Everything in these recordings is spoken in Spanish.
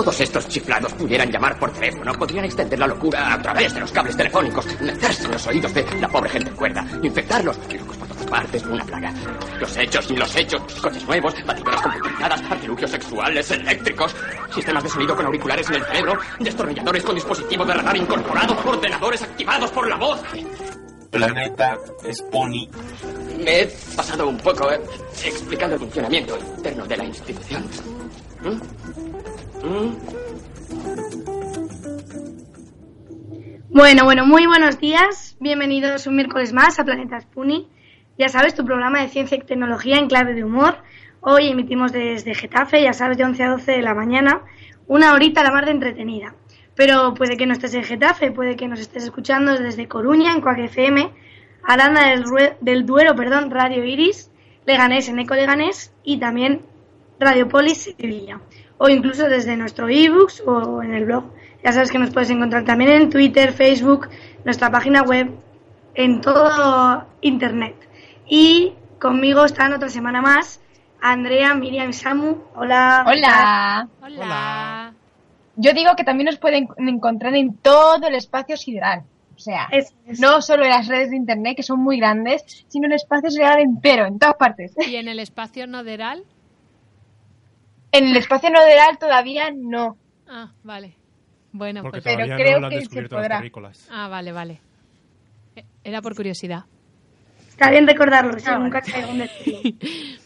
Todos estos chiflados pudieran llamar por teléfono, podrían extender la locura a través de los cables telefónicos, meterse en los oídos de la pobre gente cuerda, infectarlos, locos por todas partes, una plaga. Los hechos y los hechos, coches nuevos, batidoras computarizadas, artilugios sexuales, eléctricos, sistemas de sonido con auriculares en el cerebro, destornilladores con dispositivo de radar incorporado, ordenadores activados por la voz. Planeta Spony. Me he pasado un poco eh, explicando el funcionamiento interno de la institución. ¿Mm? Bueno, bueno, muy buenos días. Bienvenidos un miércoles más a Planeta Spuni. Ya sabes, tu programa de ciencia y tecnología en clave de humor. Hoy emitimos desde Getafe, ya sabes, de 11 a 12 de la mañana. Una horita a la mar de entretenida. Pero puede que no estés en Getafe, puede que nos estés escuchando desde Coruña, en Coac FM, Aranda del, Rue- del Duero, perdón, Radio Iris, Leganés en Eco Leganés y también Radiopolis Sevilla. O incluso desde nuestro ebooks o en el blog. Ya sabes que nos puedes encontrar también en Twitter, Facebook, nuestra página web, en todo Internet. Y conmigo están otra semana más Andrea, Miriam y Samu. Hola. Hola. Hola. Yo digo que también nos pueden encontrar en todo el espacio sideral. O sea, es. no solo en las redes de internet, que son muy grandes, sino en el espacio sideral entero, en todas partes. ¿Y en el espacio noderal? En el espacio noderal todavía no. Ah, vale. Bueno, Porque pues... Pero creo no que se podrá. Ah, vale, vale. Eh, Era por curiosidad. Está bien recordarlo, si Ah, nunca caigo en decirlo.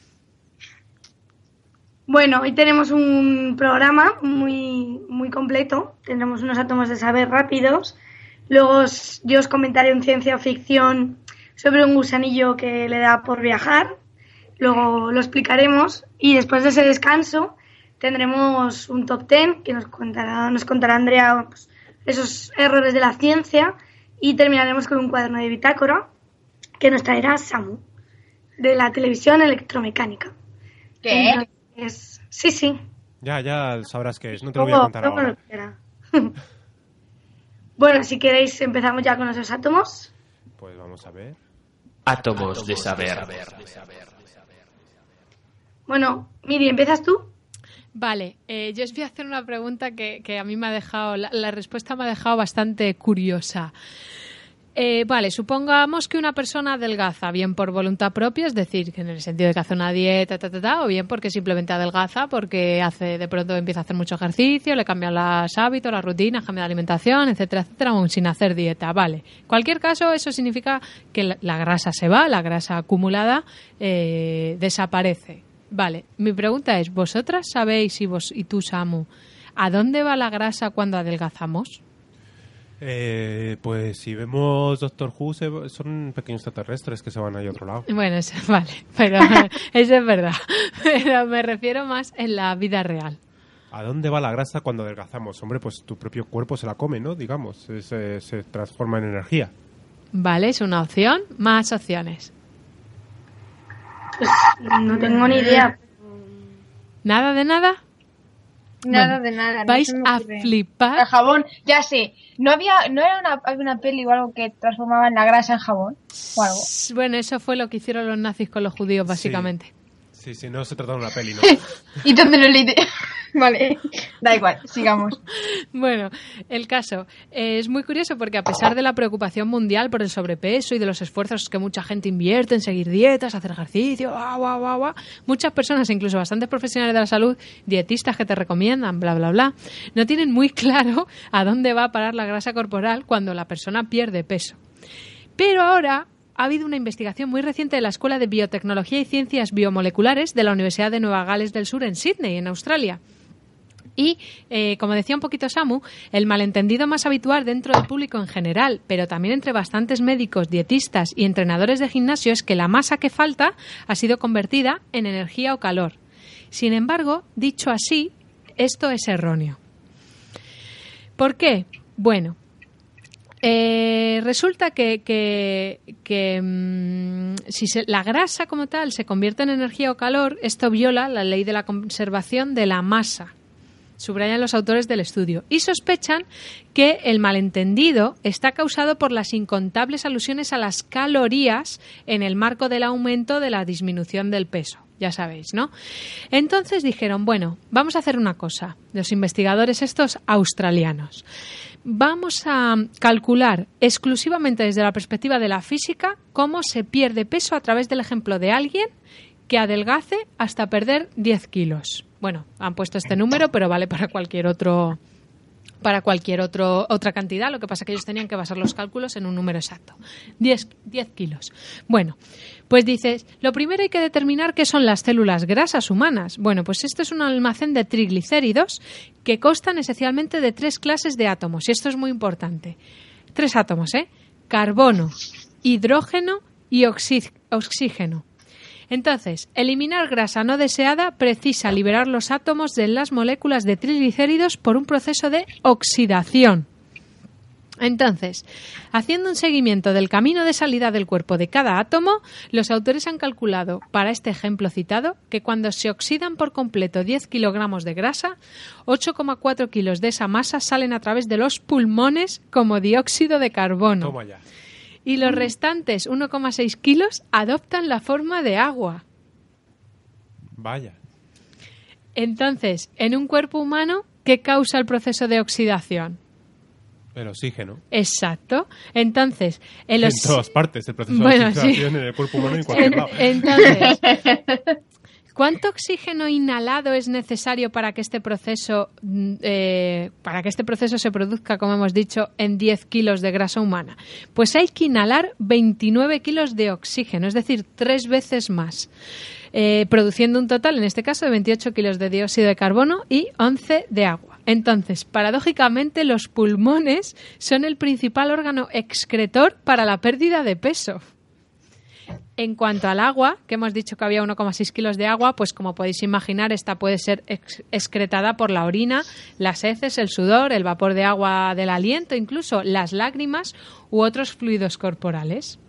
Bueno, hoy tenemos un programa muy, muy completo. Tendremos unos átomos de saber rápidos. Luego os- yo os comentaré un ciencia ficción sobre un gusanillo que le da por viajar. Luego lo explicaremos. Y después de ese descanso tendremos un top ten que nos contará, nos contará Andrea pues, esos errores de la ciencia. Y terminaremos con un cuaderno de bitácora que nos traerá Samu, de la televisión electromecánica. ¿Qué? Entonces, sí, sí. Ya, ya sabrás qué es. No te lo voy a contar ahora. bueno, si queréis empezamos ya con esos átomos. Pues vamos a ver. Átomos de saber. Bueno, Miri, ¿empiezas tú? Vale, eh, yo os voy a hacer una pregunta que, que a mí me ha dejado, la, la respuesta me ha dejado bastante curiosa. Eh, vale, supongamos que una persona adelgaza, bien por voluntad propia, es decir, que en el sentido de que hace una dieta, ta, ta, o bien porque simplemente adelgaza, porque hace de pronto empieza a hacer mucho ejercicio, le cambian los hábitos, las rutinas, cambia la alimentación, etcétera, etcétera, sin hacer dieta. Vale, en cualquier caso, eso significa que la, la grasa se va, la grasa acumulada eh, desaparece. Vale, mi pregunta es, ¿vosotras sabéis y, vos, y tú, Samu, a dónde va la grasa cuando adelgazamos? Eh, pues si vemos Doctor Who, se- son pequeños extraterrestres que se van ahí a otro lado. Bueno, eso, vale, pero eso es verdad. Pero me refiero más en la vida real. ¿A dónde va la grasa cuando adelgazamos? Hombre, pues tu propio cuerpo se la come, ¿no? Digamos, se, se- se transforma en energía. Vale, es una opción. Más opciones. Pues no tengo ni idea. ¿Nada de nada? Nada Bueno, de nada. no Vais a ocurre. El flipar. jabón, ya sé. ¿No había, no era una, había una peli o algo que transformaba la grasa en jabón? O algo. Bueno, eso fue lo que hicieron los nazis con los judíos, básicamente. Sí, sí, no se trata de una peli, ¿no? ¿Y dónde lo leí? vale, da igual, sigamos. Bueno, el caso eh, es muy curioso porque a pesar de la preocupación mundial por el sobrepeso y de los esfuerzos que mucha gente invierte en seguir dietas, hacer ejercicio, guau, guau, guau, muchas personas, incluso bastantes profesionales de la salud, dietistas que te recomiendan, bla, bla, bla, no tienen muy claro a dónde va a parar la grasa corporal cuando la persona pierde peso. Pero ahora ha habido una investigación muy reciente de la Escuela de Biotecnología y Ciencias Biomoleculares de la Universidad de Nueva Gales del Sur en Sydney, en Australia. Y, eh, como decía un poquito Samu, el malentendido más habitual dentro del público en general, pero también entre bastantes médicos, dietistas y entrenadores de gimnasio es que la masa que falta ha sido convertida en energía o calor. Sin embargo, dicho así, esto es erróneo. ¿Por qué? Bueno, eh, resulta que, mm, si la grasa como tal se convierte en energía o calor, esto viola la ley de la conservación de la masa. Subrayan los autores del estudio. Y sospechan que el malentendido está causado por las incontables alusiones a las calorías en el marco del aumento de la disminución del peso. ya sabéis, ¿no? Entonces dijeron, bueno, vamos a hacer una cosa, los investigadores estos australianos. Vamos a calcular exclusivamente desde la perspectiva de la física cómo se pierde peso a través del ejemplo de alguien que adelgace hasta perder 10 kilos. Bueno, han puesto este número, pero vale para cualquier otro para cualquier otro, otra cantidad. Lo que pasa es que ellos tenían que basar los cálculos en un número exacto. 10, 10 kilos. Bueno, pues dices, lo primero hay que determinar qué son las células grasas humanas. Bueno, pues esto es un almacén de triglicéridos que constan esencialmente de tres clases de átomos. Y esto es muy importante. Tres átomos, ¿eh? Carbono, hidrógeno y oxí- oxígeno. Entonces, eliminar grasa no deseada precisa liberar los átomos de las moléculas de triglicéridos por un proceso de oxidación. Entonces, haciendo un seguimiento del camino de salida del cuerpo de cada átomo, los autores han calculado, para este ejemplo citado, que cuando se oxidan por completo 10 kilogramos de grasa, 8,4 kilos de esa masa salen a través de los pulmones como dióxido de carbono. Y los restantes 1,6 kilos adoptan la forma de agua. Vaya. Entonces, en un cuerpo humano, ¿qué causa el proceso de oxidación? El oxígeno. Exacto. Entonces, el En todas partes, el proceso Bueno, de sí. oxidación en el cuerpo humano y en cualquier En- lado. entonces, ¿cuánto oxígeno inhalado es necesario para que este proceso, mm, eh, para que este proceso se produzca, como hemos dicho, en 10 kilos de grasa humana? Pues hay que inhalar 29 kilos de oxígeno, es decir, tres veces más. eh, produciendo un total, en este caso, de 28 kilos de dióxido de carbono y 11 de agua. Entonces, paradójicamente, los pulmones son el principal órgano excretor para la pérdida de peso. En cuanto al agua, que hemos dicho que había 1,6 kilos de agua, pues como podéis imaginar, esta puede ser ex- excretada por la orina, las heces, el sudor, el vapor de agua del aliento, incluso las lágrimas u otros fluidos corporales.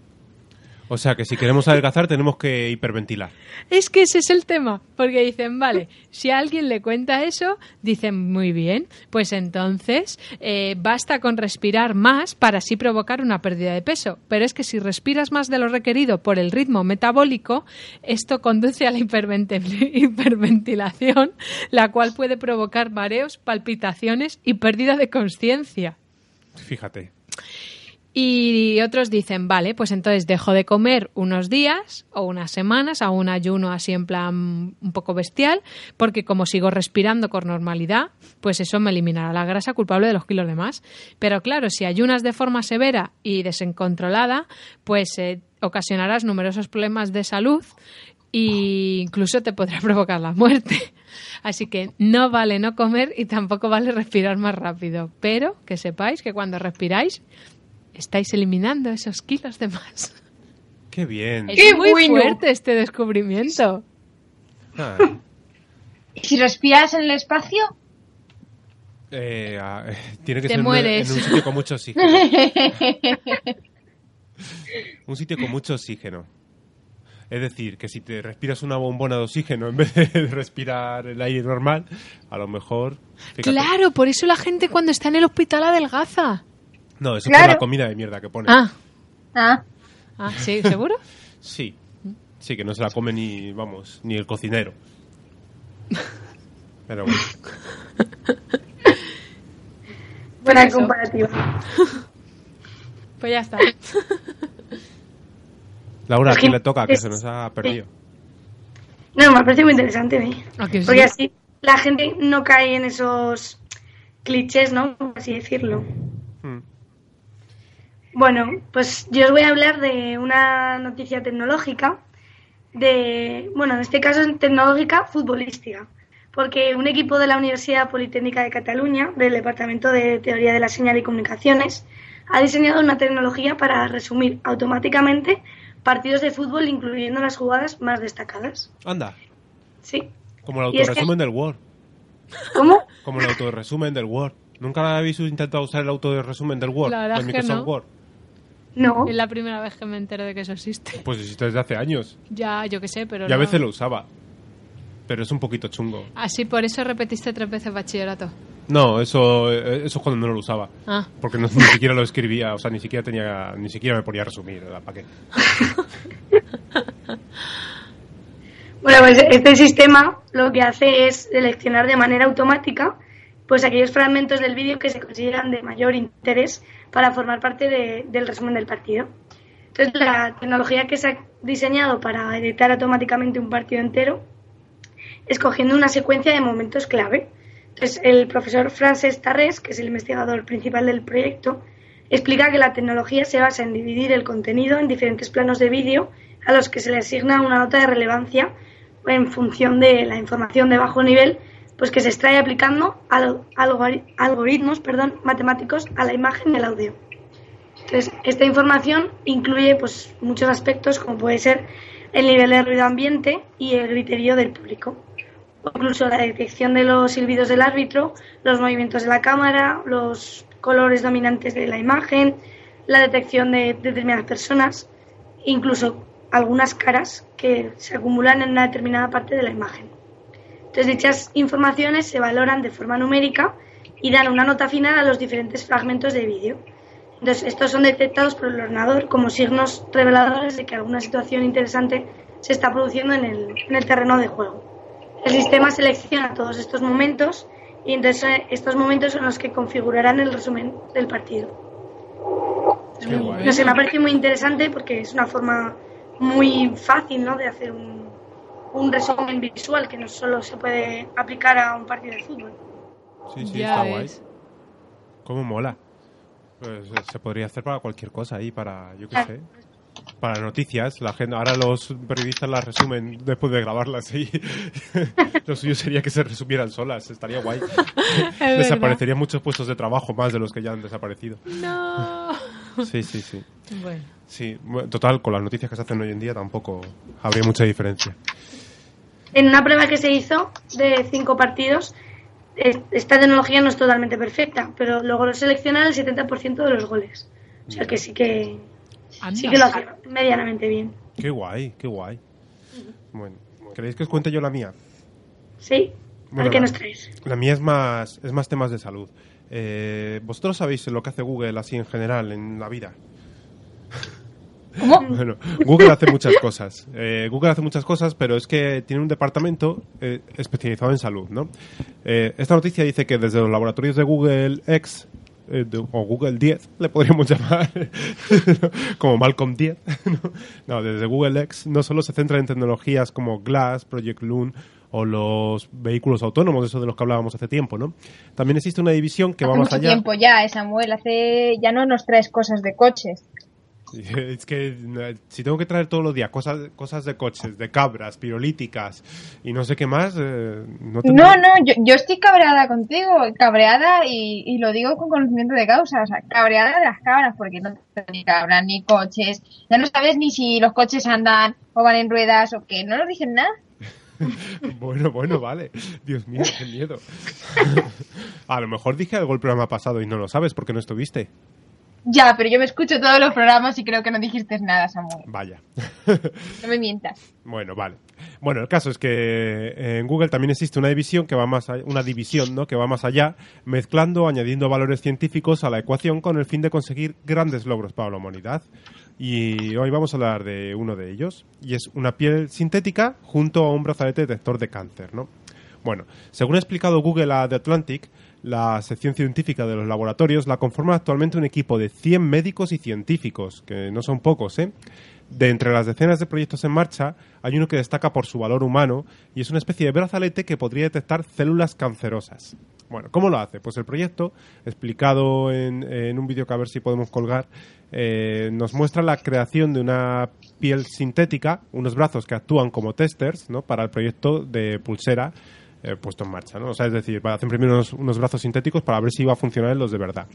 O sea que si queremos adelgazar tenemos que hiperventilar. Es que ese es el tema, porque dicen, vale, si a alguien le cuenta eso, dicen, muy bien, pues entonces eh, basta con respirar más para así provocar una pérdida de peso. Pero es que si respiras más de lo requerido por el ritmo metabólico, esto conduce a la hiperventi- hiperventilación, la cual puede provocar mareos, palpitaciones y pérdida de conciencia. Fíjate. Y otros dicen, vale, pues entonces dejo de comer unos días o unas semanas a un ayuno así en plan un poco bestial, porque como sigo respirando con normalidad, pues eso me eliminará la grasa culpable de los kilos de más. Pero claro, si ayunas de forma severa y desencontrolada, pues eh, ocasionarás numerosos problemas de salud e incluso te podrá provocar la muerte. Así que no vale no comer y tampoco vale respirar más rápido. Pero que sepáis que cuando respiráis estáis eliminando esos kilos de más. Qué bien. Es ¡Qué muy bueno! fuerte este descubrimiento. Ah, ¿Y si respiras en el espacio? eh, ah, eh, tiene que Te ser en un- mueres. en un sitio con mucho oxígeno. un sitio con mucho oxígeno. Es decir, que si te respiras una bombona de oxígeno en vez de respirar el aire normal, a lo mejor... fíjate. Claro, por eso la gente cuando está en el hospital adelgaza. No, eso es Claro. por la comida de mierda que pone. Ah, Ah, ah sí, ¿seguro? Sí. Sí, que no se la come ni, vamos, ni el cocinero. Pero bueno. Buena eso. comparativa. Pues ya está. Laura, ¿a quién que- le toca? Que se nos ha perdido. No, me parece muy interesante, ¿eh? ¿A que sí? Porque así la gente no cae en esos clichés, ¿no? Por así decirlo. Hmm. Bueno, pues yo os voy a hablar de una noticia tecnológica, de, bueno, en este caso es tecnológica futbolística, porque un equipo de la Universidad Politécnica de Cataluña, del Departamento de Teoría de la Señal y Comunicaciones, ha diseñado una tecnología para resumir automáticamente partidos de fútbol, incluyendo las jugadas más destacadas. Anda, Sí. como el es que- autorresumen del Word. ¿Cómo? Como el autorresumen del Word. ¿Nunca habéis intentado usar el autorresumen del Word? La verdad del es que Microsoft no. Word. No. Es la primera vez que me entero de que eso existe. Pues existe desde hace años. Ya, yo qué sé, pero Y a no. veces lo usaba. Pero es un poquito chungo. Así, por eso repetiste tres veces bachillerato. No, eso, eh, eso es cuando no lo usaba. Ah, Porque no- ni siquiera lo escribía, o sea, ni siquiera tenía, ni siquiera me ponía a resumir. ¿para qué? Bueno, pues este sistema lo que hace es seleccionar de manera automática pues aquellos fragmentos del vídeo que se consideran de mayor interés para formar parte de- del resumen del partido. Entonces, la tecnología que se ha diseñado para editar automáticamente un partido entero, escogiendo una secuencia de momentos clave. Entonces, el profesor Frances Tarrés, que es el investigador principal del proyecto, explica que la tecnología se basa en dividir el contenido en diferentes planos de vídeo a los que se le asigna una nota de relevancia en función de la información de bajo nivel pues que se extrae aplicando al- algori- algoritmos perdón, matemáticos a la imagen y al audio. Entonces, esta información incluye pues, muchos aspectos como puede ser el nivel de ruido ambiente y el griterío del público. O incluso la detección de los silbidos del árbitro, los movimientos de la cámara, los colores dominantes de la imagen, la detección de determinadas personas, incluso algunas caras que se acumulan en una determinada parte de la imagen. Entonces, dichas informaciones se valoran de forma numérica y dan una nota final a los diferentes fragmentos de vídeo. Entonces, estos son detectados por el ordenador como signos reveladores de que alguna situación interesante se está produciendo en el, en el terreno de juego. El sistema selecciona todos estos momentos y entonces eh, estos momentos son los que configurarán el resumen del partido. Muy- no sé, me ha parecido muy interesante porque es una forma muy fácil ¿no? de hacer un, un resumen visual que no solo se puede aplicar a un partido de fútbol. Sí, sí, Ya está guay. ¿Cómo mola? Pues, eh, se podría hacer para cualquier cosa ahí, para, yo qué Claro. sé, para noticias. La gente, ahora los periodistas las resumen después de grabarlas y lo suyo sería que se resumieran solas, estaría guay. Desaparecerían muchos puestos de trabajo más de los que ya han desaparecido. No. Sí, sí, sí. Bueno. Sí, total, con las noticias que se hacen hoy en día tampoco habría mucha diferencia. En una prueba que se hizo de cinco partidos, es- esta tecnología no es totalmente perfecta, pero logró seleccionar el 70% de los goles. O sea que sí que, sí que lo hace medianamente bien. Qué guay, qué guay. Bueno, ¿queréis que os cuente yo la mía? ¿Sí? Bueno, qué la- nos traes. La mía es más, es más temas de salud. Eh, ¿Vosotros sabéis lo que hace Google así en general en la vida? ¿Cómo? Bueno, Google hace muchas cosas. Eh, Google hace muchas cosas, pero es que tiene un departamento eh, especializado en salud, ¿no? Eh, esta noticia dice que desde los laboratorios de Google X eh, de- o Google 10, le podríamos llamar, como Malcolm 10, ¿no? No, desde Google X no solo se centra en tecnologías como Glass, Project Loon o los vehículos autónomos, eso de los que hablábamos hace tiempo, ¿no? También existe una división que Hace va más mucho allá. tiempo ya, Samuel. Hace ya no nos traes cosas de coches. Es que si tengo que traer todos los días cosas, cosas de coches, de cabras, pirolíticas y no sé qué más, eh, no tendré- No, no, yo, yo estoy cabreada contigo, cabreada y, y lo digo con conocimiento de causa, o sea, cabreada de las cabras, porque no ni cabras ni coches, ya no sabes ni si los coches andan o van en ruedas o qué, no nos dicen nada. Bueno, bueno, vale. Dios mío, qué miedo. A lo mejor dije algo el programa pasado y no lo sabes porque no estuviste. Ya, pero yo me escucho todos los programas y creo que no dijiste nada, Samuel. Vaya. No me mientas. Bueno, vale. Bueno, el caso es que en Google también existe una división que va más a- una división, ¿no? que va más allá, mezclando, añadiendo valores científicos a la ecuación con el fin de conseguir grandes logros para la humanidad. Y hoy vamos a hablar de uno de ellos, y es una piel sintética junto a un brazalete detector de cáncer, ¿no? Bueno, según ha explicado Google a The Atlantic, la sección científica de los laboratorios la conforma actualmente un equipo de 100 médicos y científicos, que no son pocos, ¿eh? De entre las decenas de proyectos en marcha, hay uno que destaca por su valor humano y es una especie de brazalete que podría detectar células cancerosas. Bueno, ¿cómo lo hace? Pues el proyecto, explicado en, un vídeo que a ver si podemos colgar, eh, nos muestra la creación de una piel sintética, unos brazos que actúan como testers ¿no? para el proyecto de pulsera eh, puesto en marcha. ¿no? O sea, es decir, hacen primero unos, unos brazos sintéticos para ver si va a funcionar en los de verdad.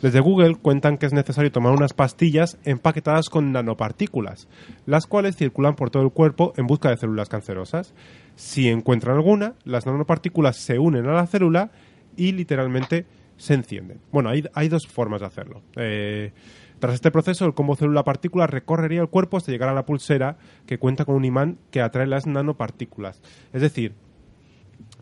Desde Google cuentan que es necesario tomar unas pastillas empaquetadas con nanopartículas, las cuales circulan por todo el cuerpo en busca de células cancerosas. Si encuentran alguna, las nanopartículas se unen a la célula y literalmente se encienden. Bueno, hay, hay dos formas de hacerlo. Eh, tras este proceso, el combo célula-partícula recorrería el cuerpo hasta llegar a la pulsera que cuenta con un imán que atrae las nanopartículas. Es decir,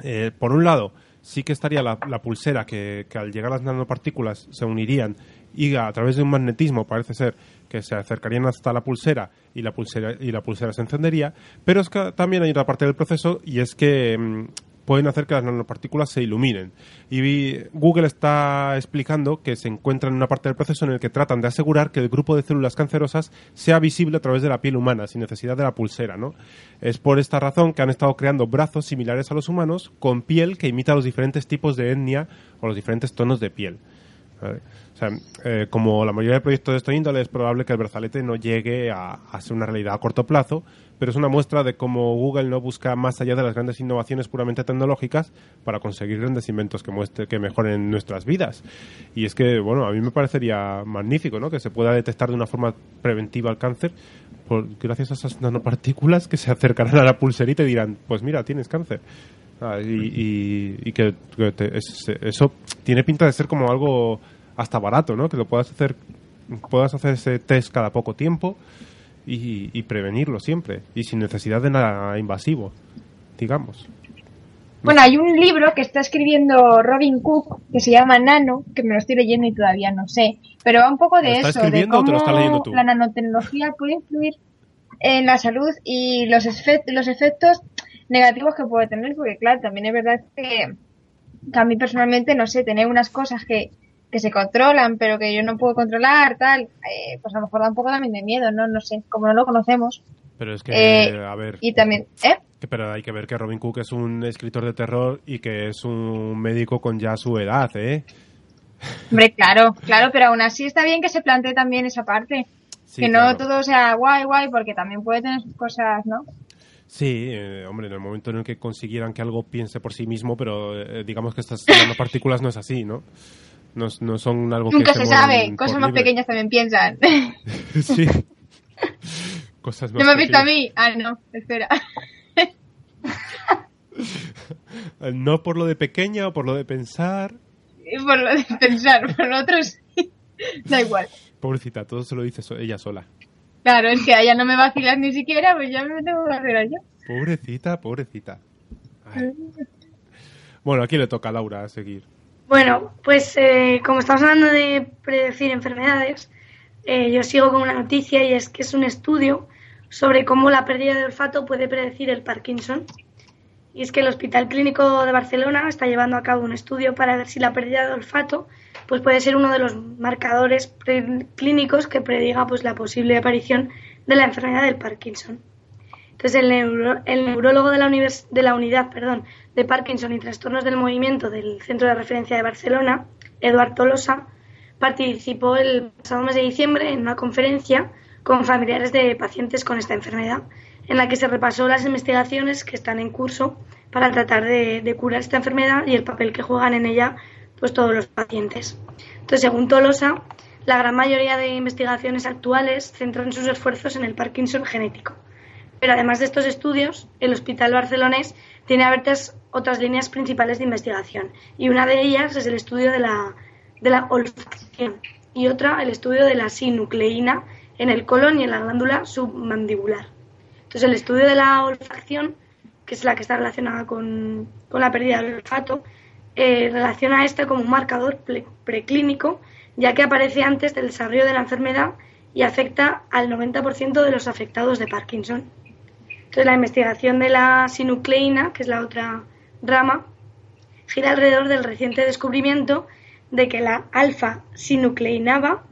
eh, por un lado, sí que estaría la, pulsera que, que al llegar las nanopartículas se unirían y a través de un magnetismo parece ser que se acercarían hasta la pulsera y la pulsera y la pulsera se encendería, pero es que también hay otra parte del proceso y es que mm, pueden hacer que las nanopartículas se iluminen. Y Google está explicando que se encuentra en una parte del proceso en el que tratan de asegurar que el grupo de células cancerosas sea visible a través de la piel humana, sin necesidad de la pulsera, ¿no? Es por esta razón que han estado creando brazos similares a los humanos con piel que imita los diferentes tipos de etnia o los diferentes tonos de piel. eh, como la mayoría de proyectos de esta índole, es probable que el brazalete no llegue a ser una realidad a corto plazo, pero es una muestra de cómo Google no busca más allá de las grandes innovaciones puramente tecnológicas para conseguir grandes inventos que, muestre, que mejoren nuestras vidas. Y es que, bueno, a mí me parecería magnífico, ¿no? Que se pueda detectar de una forma preventiva el cáncer por, gracias a esas nanopartículas que se acercarán a la pulserita y dirán, pues mira, tienes cáncer. Ah, y, que, te- es- eso tiene pinta de ser como algo hasta barato, ¿no? Que lo puedas hacer, puedas hacer ese test cada poco tiempo y, y prevenirlo siempre y sin necesidad de nada invasivo, digamos. Bueno, hay un libro que está escribiendo Robin Cook que se llama Nano, que me lo estoy leyendo y todavía no sé, pero va un poco de ¿Lo está eso, de cómo la nanotecnología puede influir en la salud y los, los efectos negativos que puede tener, porque claro, también es verdad que, que a mí personalmente, no sé, tener unas cosas que, que se controlan, pero que yo no puedo controlar, tal, eh, pues a lo mejor da un poco también de miedo, ¿no? No sé, como no lo conocemos. Pero es que, Eh, a ver, Y también, ¿eh? pero hay que ver que Robin Cook es un escritor de terror y que es un médico con ya su edad, ¿eh? Hombre, claro, claro, pero aún así está bien que se plantee también esa parte. Sí, que no claro. todo sea guay, guay, porque también puede tener sus cosas, ¿no? Sí, eh, hombre, en el momento en el que consiguieran que algo piense por sí mismo, pero eh, digamos que estas nanopartículas no es así, ¿no? No, no son algo que Nunca se sabe, cosas más libre. pequeñas también piensan. sí. Cosas más ¿No me has visto a mí? Ah, no, espera. No por lo de pequeña o por lo de pensar. por lo de pensar, por lo otro sí. Da igual. Pobrecita, todo se lo dice ella sola. Claro, es que a ella no me vacilas ni siquiera, pues ya me tengo que hacer yo. Pobrecita, pobrecita. Ay. Bueno, aquí le toca a Laura a seguir. Bueno, pues eh, como estamos hablando de predecir enfermedades, eh, yo sigo con una noticia y es que es un estudio sobre cómo la pérdida de olfato puede predecir el Parkinson. Y es que el Hospital Clínico de Barcelona está llevando a cabo un estudio para ver si la pérdida de olfato pues puede ser uno de los marcadores clínicos que prediga pues la posible aparición de la enfermedad del Parkinson. Entonces, el, neurólogo de la, unidad de Parkinson y trastornos del movimiento del Centro de Referencia de Barcelona, Eduard Tolosa, participó el pasado mes de diciembre en una conferencia con familiares de pacientes con esta enfermedad, en la que se repasó las investigaciones que están en curso para tratar de, de curar esta enfermedad y el papel que juegan en ella pues todos los pacientes. Entonces, según Tolosa, la gran mayoría de investigaciones actuales centran sus esfuerzos en el Parkinson genético. Pero además de estos estudios, el Hospital Barcelonés tiene abiertas otras líneas principales de investigación y una de ellas es el estudio de la, olfacción y otra el estudio de la sinucleína en el colon y en la glándula submandibular. Entonces el estudio de la olfacción, que es la que está relacionada con, la pérdida del olfato, eh, relaciona esta como un marcador pre- preclínico, ya que aparece antes del desarrollo de la enfermedad y afecta al 90% de los afectados de Parkinson. Entonces, la investigación de la sinucleína, que es la otra rama, gira alrededor del reciente descubrimiento de que la alfa-sinucleinaba,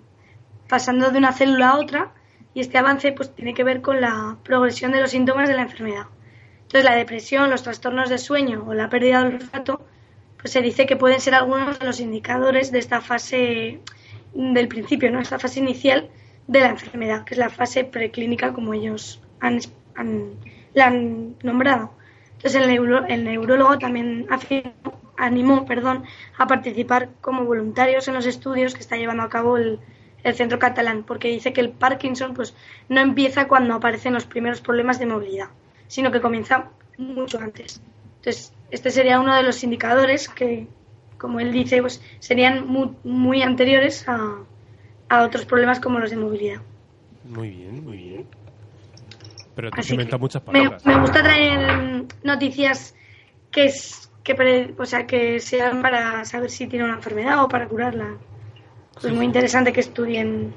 pasando de una célula a otra, y este avance pues, tiene que ver con la progresión de los síntomas de la enfermedad. Entonces, la depresión, los trastornos de sueño o la pérdida del olfato, pues se dice que pueden ser algunos de los indicadores de esta fase del principio, ¿no? Esta fase inicial de la enfermedad, que es la fase preclínica, como ellos han, han- la han nombrado. Entonces, el, neuro- el neurólogo también afirmó- animó perdón, a participar como voluntarios en los estudios que está llevando a cabo el, el centro catalán, porque dice que el Parkinson pues, no empieza cuando aparecen los primeros problemas de movilidad, sino que comienza mucho antes. Entonces, este sería uno de los indicadores que, como él dice, pues, serían muy, muy anteriores a, a otros problemas como los de movilidad. Muy bien, muy bien. Pero tú Así inventas muchas me, palabras. me gusta traer noticias que es que pre- o sea que sean para saber si tiene una enfermedad o para curarla pues muy interesante que estudien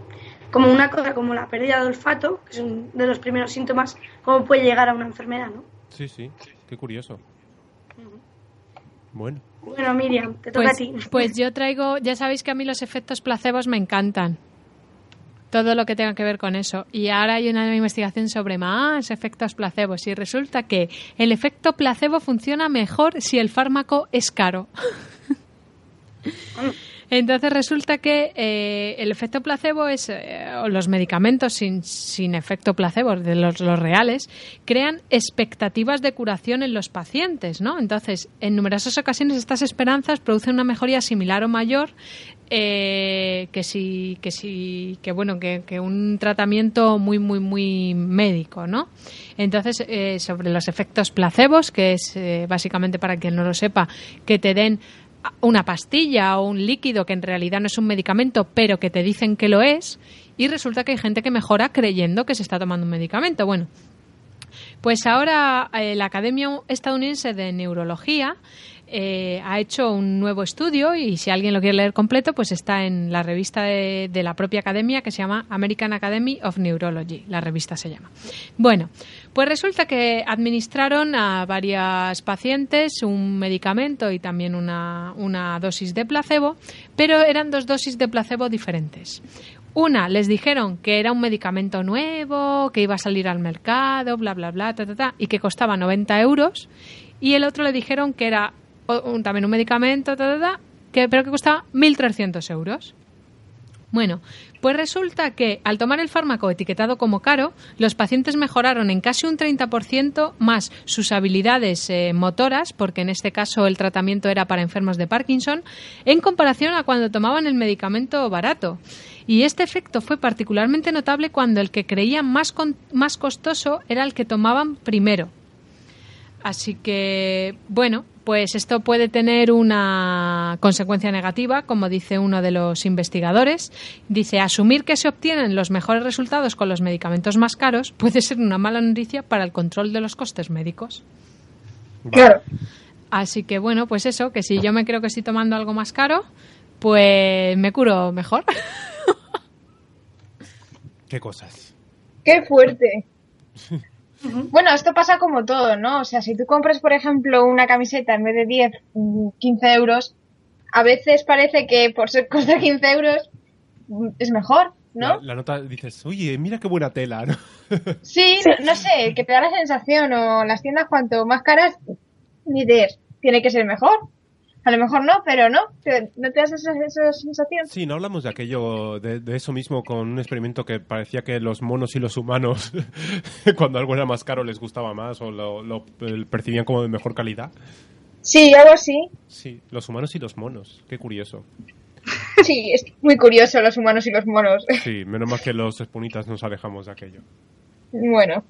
como una cosa como la pérdida de olfato, que es uno de los primeros síntomas, cómo puede llegar a una enfermedad, ¿no? Sí, sí, qué curioso. Bueno. Bueno, Miriam, te toca Pues, a ti. pues yo traigo, ya sabéis que a mí los efectos placebos me encantan. Todo lo que tenga que ver con eso. Y ahora hay una investigación sobre más efectos placebos. Y resulta que el efecto placebo funciona mejor si el fármaco es caro. Entonces resulta que eh, el efecto placebo es, eh, los medicamentos sin, sin efecto placebo, de los, los reales, crean expectativas de curación en los pacientes, ¿no? Entonces, en numerosas ocasiones estas esperanzas producen una mejoría similar o mayor eh, que si, que si, que bueno, que, que un tratamiento muy, muy, muy médico, ¿no? Entonces, eh, sobre los efectos placebos, que es eh, básicamente para quien no lo sepa, que te den una pastilla o un líquido que en realidad no es un medicamento, pero que te dicen que lo es, y resulta que hay gente que mejora creyendo que se está tomando un medicamento. Bueno, pues ahora eh, la Academia Estadounidense de Neurología eh, ha hecho un nuevo estudio y si alguien lo quiere leer completo, pues está en la revista de, de la propia academia que se llama American Academy of Neurology. La revista se llama. Bueno, pues resulta que administraron a varias pacientes un medicamento y también una, una dosis de placebo, pero eran dos dosis de placebo diferentes. Una, les dijeron que era un medicamento nuevo, que iba a salir al mercado, bla, bla, bla, ta, ta, ta, y que costaba 90 euros. Y el otro le dijeron que era un- también un medicamento, que, pero que costaba 1.300 euros. Bueno, pues resulta que al tomar el fármaco etiquetado como caro, los pacientes mejoraron en casi un 30% más sus habilidades eh, motoras, porque en este caso el tratamiento era para enfermos de Parkinson, en comparación a cuando tomaban el medicamento barato. Y este efecto fue particularmente notable cuando el que creían más, con- más costoso era el que tomaban primero. Así que, bueno, pues esto puede tener una consecuencia negativa, como dice uno de los investigadores. Dice, asumir que se obtienen los mejores resultados con los medicamentos más caros puede ser una mala noticia para el control de los costes médicos. Claro. Así que, bueno, pues eso, que si yo me creo que estoy tomando algo más caro, pues me curo mejor. Qué cosas. Qué fuerte. Bueno, esto pasa como todo, ¿no? O sea, si tú compras, por ejemplo, una camiseta en vez de 10, mm, 15 euros, a veces parece que por ser costa 15 euros mm, es mejor, ¿no? La, la nota dices, oye, mira qué buena tela, ¿no? Sí, no, no sé, que te da la sensación, o las tiendas cuanto más caras, dices, tiene que ser mejor. A lo mejor no, pero no, ¿no te das esa, esa sensación? Sí, no hablamos de aquello, de, de eso mismo con un experimento que parecía que los monos y los humanos, cuando algo era más caro, les gustaba más o lo, lo percibían como de mejor calidad. Sí, algo así. Sí, los humanos y los monos, qué curioso. Sí, es muy curioso los humanos y los monos. Sí, menos mal que los espunitas nos alejamos de aquello. Bueno,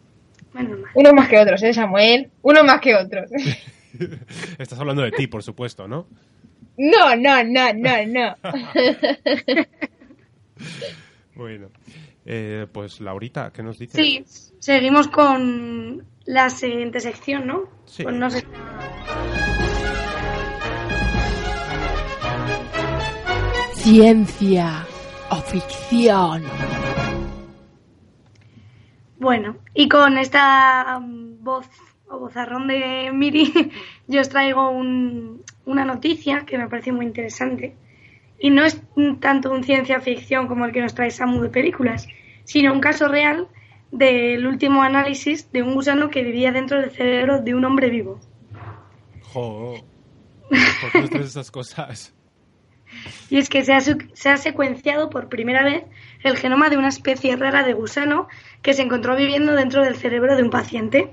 unos más que otros, ¿eh, Samuel? Unos más que otros. Estás hablando de ti, por supuesto, ¿no? No, no, no, no, no. Bueno, eh, pues Laurita, ¿qué nos dices? Sí, seguimos con la siguiente sección, ¿no? Sí. Pues no sé. Ciencia o ficción. Bueno, y con esta voz o vozarrón de Miri, yo os traigo un- una noticia que me parece muy interesante. Y no es tanto un ciencia ficción como el que nos trae Samu de películas, sino un caso real del último análisis de un gusano que vivía dentro del cerebro de un hombre vivo. Jo, ¿por qué nos traes esas cosas? Y es que se ha, se ha secuenciado por primera vez el genoma de una especie rara de gusano que se encontró viviendo dentro del cerebro de un paciente.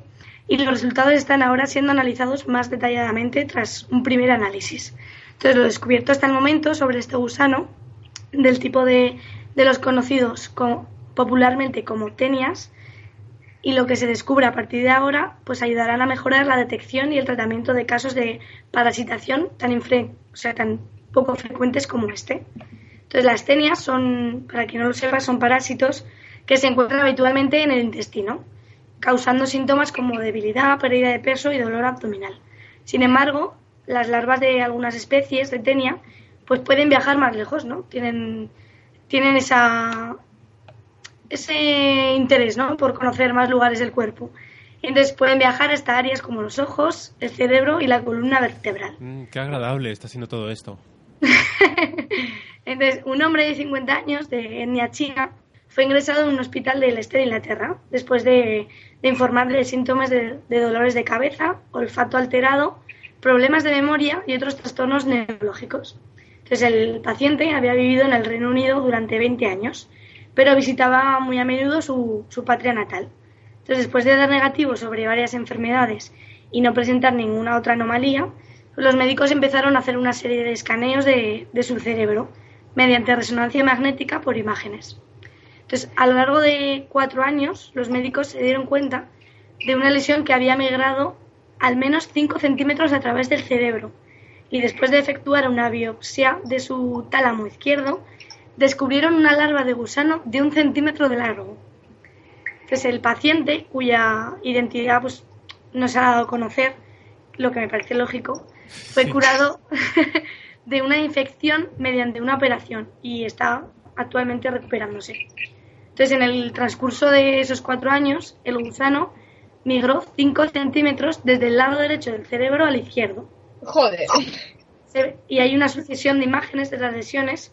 Y los resultados están ahora siendo analizados más detalladamente tras un primer análisis. Entonces, lo descubierto hasta el momento sobre este gusano, del tipo de, de los conocidos popularmente como tenias, y lo que se descubra a partir de ahora, pues ayudarán a mejorar la detección y el tratamiento de casos de parasitación tan, o sea, tan poco frecuentes como este. Entonces, las tenias son, para quien no lo sepa, son parásitos que se encuentran habitualmente en el intestino, causando síntomas como debilidad, pérdida de peso y dolor abdominal. Sin embargo, las larvas de algunas especies de tenia pues pueden viajar más lejos, ¿no? Tienen tienen esa ese interés, ¿no? Por conocer más lugares del cuerpo. Entonces pueden viajar hasta áreas como los ojos, el cerebro y la columna vertebral. Mm, qué agradable está siendo todo esto. Entonces, un hombre de 50 años de etnia china fue ingresado en un hospital del este de Inglaterra después de, de informarle de síntomas de, de dolores de cabeza, olfato alterado, problemas de memoria y otros trastornos neurológicos. Entonces, el paciente había vivido en el Reino Unido durante 20 años, pero visitaba muy a menudo su, su patria natal. Entonces, después de dar negativo sobre varias enfermedades y no presentar ninguna otra anomalía, los médicos empezaron a hacer una serie de escaneos de, de su cerebro mediante resonancia magnética por imágenes. Entonces, a lo largo de cuatro años, los médicos se dieron cuenta de una lesión que había migrado al menos 5 centímetros a través del cerebro. Y después de efectuar una biopsia de su tálamo izquierdo, descubrieron una larva de gusano de un centímetro de largo. Entonces, el paciente, cuya identidad pues, no se ha dado a conocer, lo que me parece lógico, fue curado de una infección mediante una operación y está actualmente recuperándose. Entonces, en el transcurso de esos cuatro años, el gusano migró 5 centímetros desde el lado derecho del cerebro al izquierdo. Joder. Se- Y hay una sucesión de imágenes de las lesiones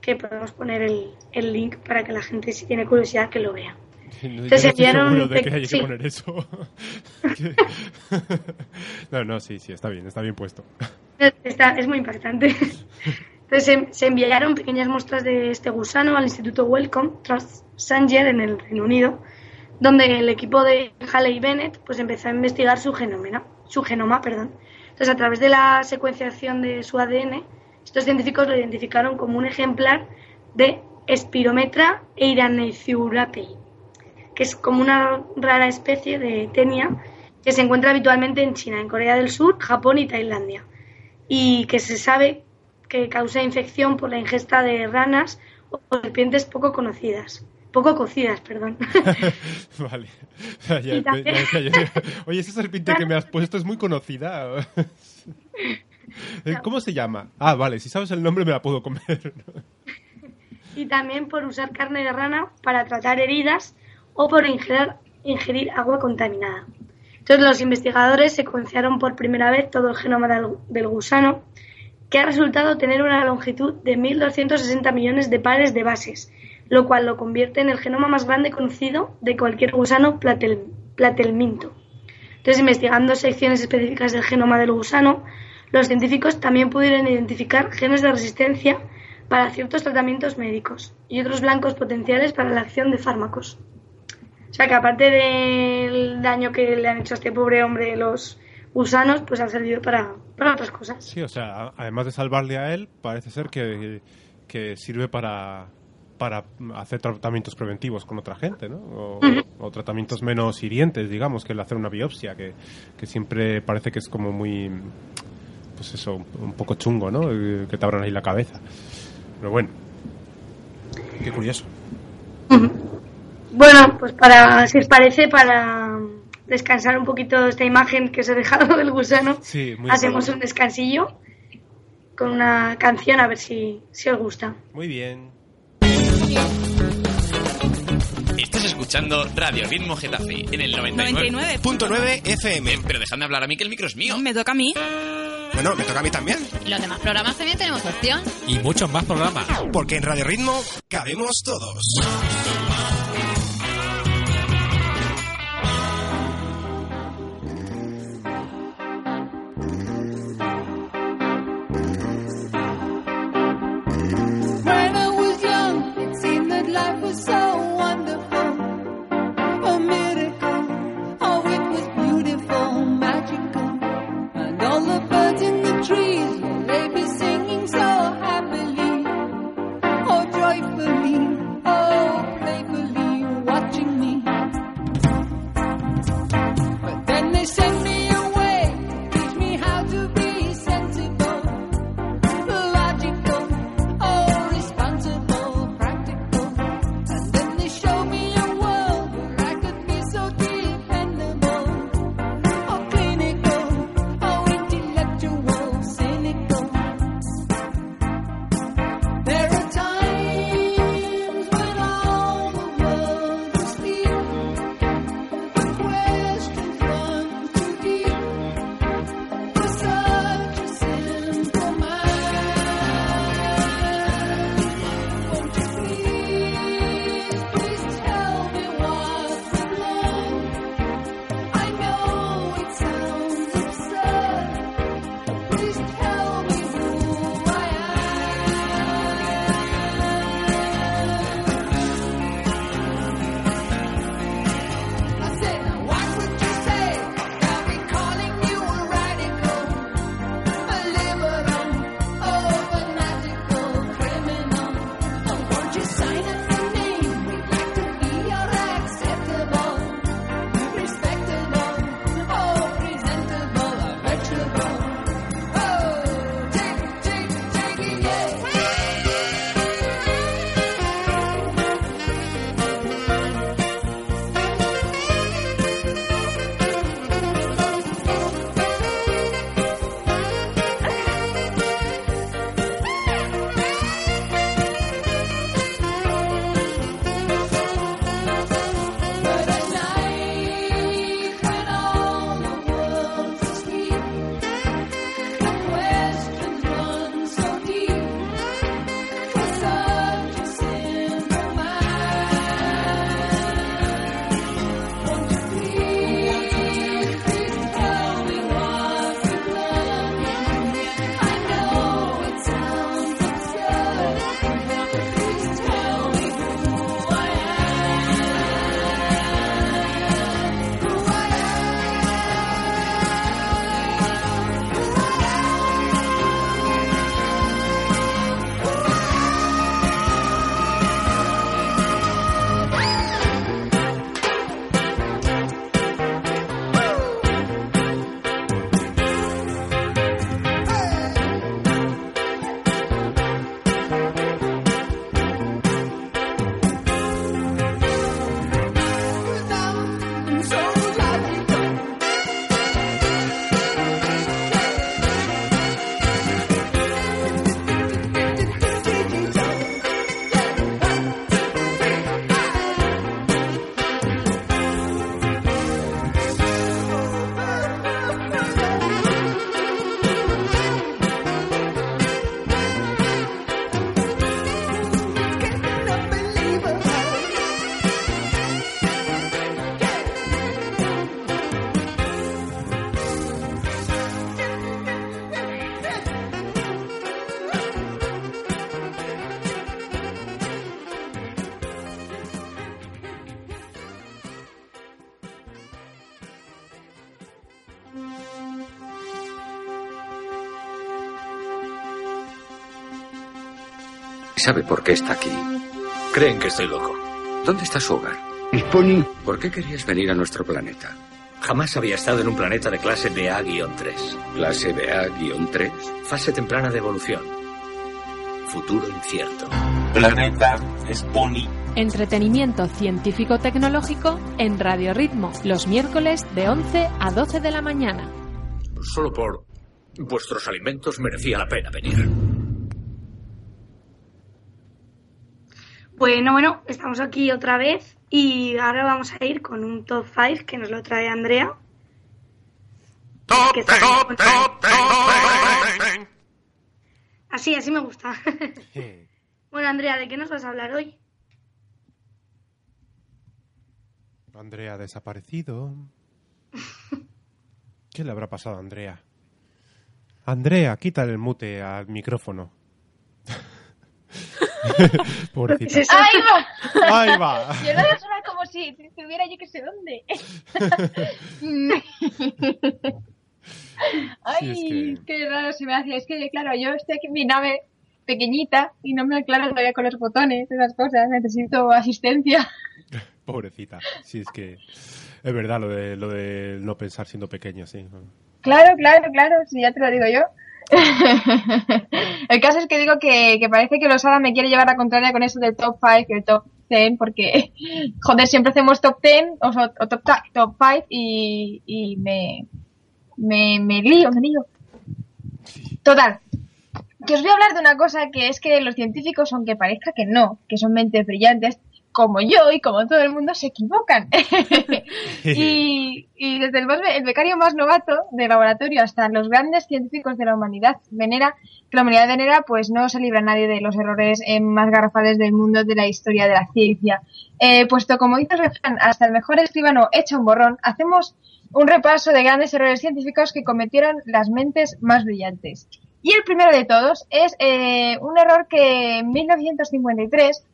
que podemos poner el, el link para que la gente, si tiene curiosidad, que lo vea. No, yo no Entonces estoy enviaron seguro de pe- que haya que sí. poner eso. Que- no, no, sí, sí, está bien, está bien puesto. Está- es muy impactante. Entonces se, se enviaron pequeñas muestras de este gusano al Instituto Wellcome tras Sanger en el Reino Unido, donde el equipo de Haley Bennett pues empezó a investigar su genoma, su genoma, perdón. Entonces a través de la secuenciación de su ADN, estos científicos lo identificaron como un ejemplar de Spirometra eiranethiurapei, que es como una rara especie de tenia que se encuentra habitualmente en China, en Corea del Sur, Japón y Tailandia y que se sabe que causa infección por la ingesta de ranas o serpientes poco conocidas. Poco cocidas, perdón. vale. Ya, ya, ya Oye, esa serpiente que me has puesto es muy conocida. ¿Cómo se llama? Ah, vale, si sabes el nombre me la puedo comer. y también por usar carne de rana para tratar heridas o por ingerir, ingerir agua contaminada. Entonces los investigadores secuenciaron por primera vez todo el genoma del, del gusano, que ha resultado tener una longitud de 1.260 millones de pares de bases, lo cual lo convierte en el genoma más grande conocido de cualquier gusano platel- platelminto. Entonces, investigando secciones específicas del genoma del gusano, los científicos también pudieron identificar genes de resistencia para ciertos tratamientos médicos y otros blancos potenciales para la acción de fármacos. O sea que aparte del daño que le han hecho a este pobre hombre los gusanos, pues han servido para, para otras cosas. Sí, o sea, además de salvarle a él, parece ser que, que sirve para, para hacer tratamientos preventivos con otra gente, ¿no? O, o tratamientos menos hirientes, digamos, que el hacer una biopsia, que, que siempre parece que es como muy, pues eso, un, poco chungo, ¿no? Eh, Que te abran ahí la cabeza. Pero bueno, qué curioso. Bueno, pues para, si os parece, para descansar un poquito esta imagen que os he dejado del gusano, Sí, hacemos un descansillo con una canción a ver si, si os gusta. Muy bien. Estás escuchando Radio Ritmo Getafe en el 99. 99.9 FM. Pero dejadme hablar a mí que el micro es mío. Me toca a mí. Bueno, me toca a mí también. Los demás programas también tenemos opción. Y muchos más programas. Porque en Radio Ritmo cabemos todos. ¿Sabe por qué está aquí? Creen que estoy loco. ¿Dónde está su hogar? Pony. ¿Por qué querías venir a nuestro planeta? Jamás había estado en un planeta de clase BA-3. ¿Clase BA-3? Fase temprana de evolución. Futuro incierto. Planeta Spony. Entretenimiento científico-tecnológico en Radio Ritmo, los miércoles de 11 a 12 de la mañana. Solo por vuestros alimentos merecía la pena venir. Bueno, bueno, estamos aquí otra vez y ahora vamos a ir con un top 5 que nos lo trae Andrea. Top, Que top, top, top, Así, así me gusta. bueno, Andrea, ¿de qué nos vas a hablar hoy? Andrea ha desaparecido. ¿Qué le habrá pasado a Andrea? Andrea, quítale el mute al micrófono. Pobrecita. ¡Ahí va! Ahí va. Yo lo sonar como si estuviera yo que sé dónde. Ay, Sí, es que- qué raro se me hacía. Es que, claro, yo estoy aquí en mi nave pequeñita y no me aclaro todavía con los botones, esas cosas. Necesito asistencia. Pobrecita. Sí, es que es verdad lo de, lo de no pensar siendo pequeña, sí. Claro, claro, claro, si ya te lo digo yo. el caso es que digo que, que parece que Losada me quiere llevar la contraria con eso del top 5 y el top 10, porque, joder, siempre hacemos top 10 o, o top, top 5 y, y me, me, me lío, me lío. Total, que os voy a hablar de una cosa que es que los científicos, aunque parezca que no, que son mentes brillantes, como yo y como todo el mundo, se equivocan. y, y desde el, más el becario más novato del laboratorio hasta los grandes científicos de la humanidad venera, que la humanidad venera, pues no se libra nadie de los errores eh, más garrafales del mundo de la historia de la ciencia. Eh, puesto, como dice el refrán, hasta el mejor escribano echa un borrón, hacemos un repaso de grandes errores científicos que cometieron las mentes más brillantes. Y el primero de todos es eh, un error que en 1953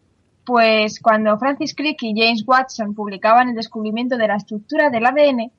pues cuando Francis Crick y James Watson publicaban el descubrimiento de la estructura del ADN,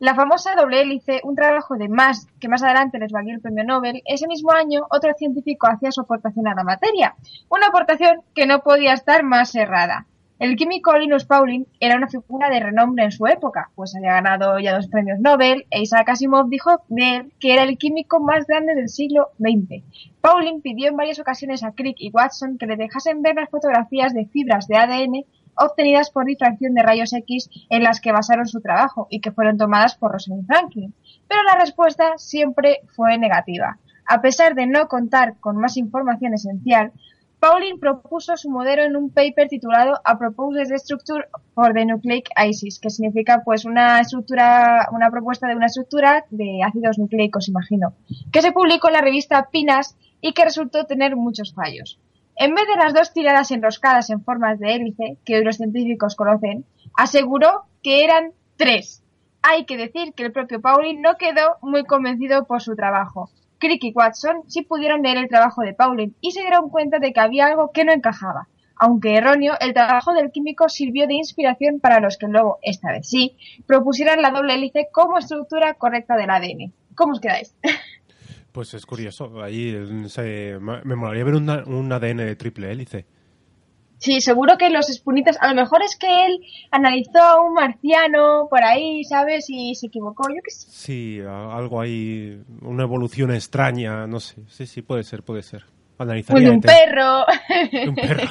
la famosa doble hélice, un trabajo de más que más adelante les valió el premio Nobel, ese mismo año otro científico hacía su aportación a la materia, una aportación que no podía estar más errada. El químico Linus Pauling era una figura de renombre en su época, pues había ganado ya dos premios Nobel e Isaac Asimov dijo de él que era el químico más grande del siglo XX. Pauling pidió en varias ocasiones a Crick y Watson que le dejasen ver las fotografías de fibras de ADN obtenidas por difracción de rayos X en las que basaron su trabajo y que fueron tomadas por Rosalind Franklin. Pero la respuesta siempre fue negativa. A pesar de no contar con más información esencial, Pauling propuso su modelo en un paper titulado A Proposed Structure for the Nucleic Acids, que significa pues una estructura, una propuesta de una estructura de ácidos nucleicos, imagino, que se publicó en la revista PNAS y que resultó tener muchos fallos. En vez de las dos tiradas enroscadas en formas de hélice, que hoy los científicos conocen, aseguró que eran tres. Hay que decir que el propio Pauling no quedó muy convencido por su trabajo. Crick y Watson sí pudieron leer el trabajo de Pauling y se dieron cuenta de que había algo que no encajaba. Aunque erróneo, el trabajo del químico sirvió de inspiración para los que luego, esta vez sí, propusieran la doble hélice como estructura correcta del ADN. ¿Cómo os quedáis? Pues es curioso. Ahí me molaría ver un ADN de triple hélice. Sí, seguro que los espunitas, a lo mejor es que él analizó a un marciano por ahí, ¿sabes? Y se equivocó, yo qué sé. Sí, algo ahí, una evolución extraña, no sé. Sí, sí, puede ser, puede ser. Analizaría de un perro. De un perro.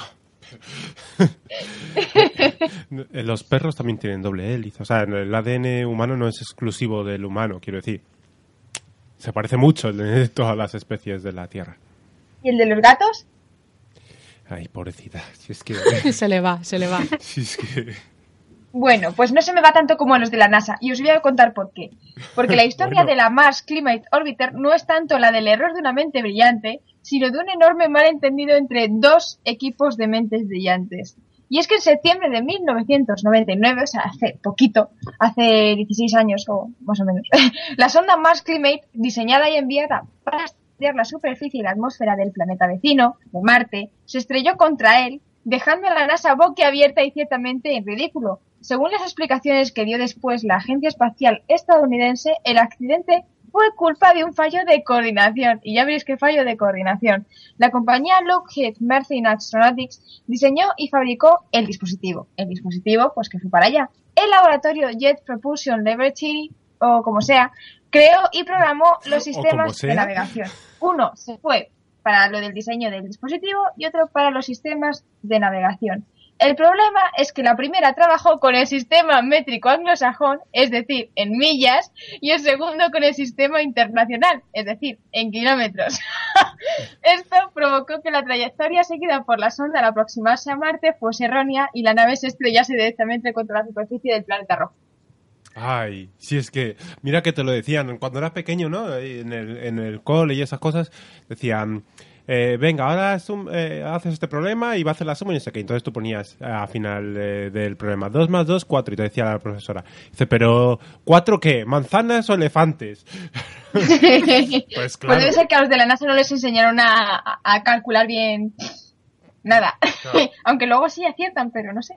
Los perros también tienen doble hélice. O sea, el ADN humano no es exclusivo del humano, quiero decir. Se parece mucho el de todas las especies de la Tierra. ¿Y el de los gatos? Ay, pobrecita. Si es que... se le va, se le va. si es que... Bueno, pues no se me va tanto como a los de la NASA, y os voy a contar por qué. Porque la historia Bueno. de la Mars Climate Orbiter no es tanto la del error de una mente brillante, sino de un enorme malentendido entre dos equipos de mentes brillantes. Y es que en septiembre de 1999, o sea, hace poquito, hace 16 años o más o menos, la sonda Mars Climate, diseñada y enviada para la superficie y la atmósfera del planeta vecino, de Marte, se estrelló contra él, dejando a la NASA boquiabierta y ciertamente en ridículo. Según las explicaciones que dio después la Agencia Espacial Estadounidense, el accidente fue fue culpa de un fallo de coordinación. Y ya veréis qué fallo de coordinación. La compañía Lockheed Martin Astronautics diseñó y fabricó el dispositivo. El dispositivo, pues que fue para allá. El laboratorio Jet Propulsion Laboratory, o como sea, creó y programó los sistemas de navegación. Uno se fue para lo del diseño del dispositivo y otro para los sistemas de navegación. El problema es que la primera trabajó con el sistema métrico anglosajón, es decir, en millas, y el segundo con el sistema internacional, es decir, en kilómetros. Esto provocó que la trayectoria seguida por la sonda al aproximarse a Marte fuese errónea y la nave se estrellase directamente contra la superficie del planeta rojo. Ay, si es que, mira que te lo decían cuando eras pequeño, ¿no? En el, en el cole y esas cosas, decían, eh, venga, ahora sum- eh, haces este problema y va a hacer la suma y no sé qué. Entonces tú ponías eh, al final eh, del problema 2 más 2, 4 y te decía la profesora, dice, pero ¿cuatro qué? ¿Manzanas o elefantes? pues, claro. debe ser que a los de la NASA no les enseñaron a, a- a calcular bien nada. Claro. Aunque luego sí aciertan, pero no sé.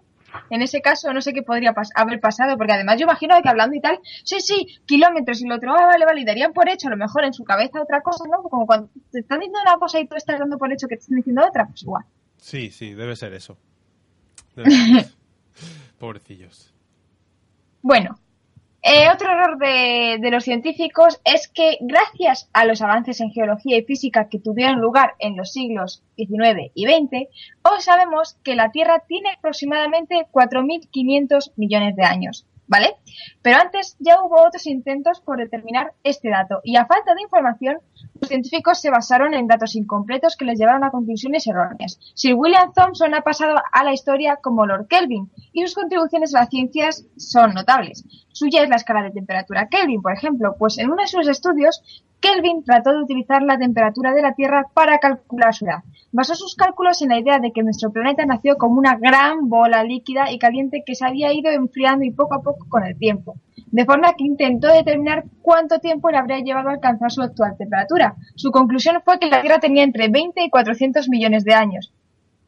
En ese caso no sé qué podría pas- haber pasado, porque además yo imagino que hablando y tal, sí, sí, kilómetros y lo otro, ah, vale, vale, y darían por hecho a lo mejor en su cabeza otra cosa, ¿no? Como cuando te están diciendo una cosa y tú estás dando por hecho que te están diciendo otra, pues igual. Sí, sí, debe ser eso. Debe ser eso. Pobrecillos. Bueno, eh, otro error de, de los científicos es que gracias a los avances en geología y física que tuvieron lugar en los siglos XIX y XX, hoy sabemos que la Tierra tiene aproximadamente 4.500 millones de años, ¿vale? Pero antes ya hubo otros intentos por determinar este dato y a falta de información, los científicos se basaron en datos incompletos que les llevaron a conclusiones erróneas. Sir William Thomson ha pasado a la historia como Lord Kelvin y sus contribuciones a las ciencias son notables. Suya es la escala de temperatura Kelvin, por ejemplo, pues en uno de sus estudios Kelvin trató de utilizar la temperatura de la Tierra para calcular su edad. Basó sus cálculos en la idea de que nuestro planeta nació como una gran bola líquida y caliente que se había ido enfriando y poco a poco con el tiempo, de forma que intentó determinar cuánto tiempo le habría llevado a alcanzar su actual temperatura. Su conclusión fue que la Tierra tenía entre 20 y 400 millones de años.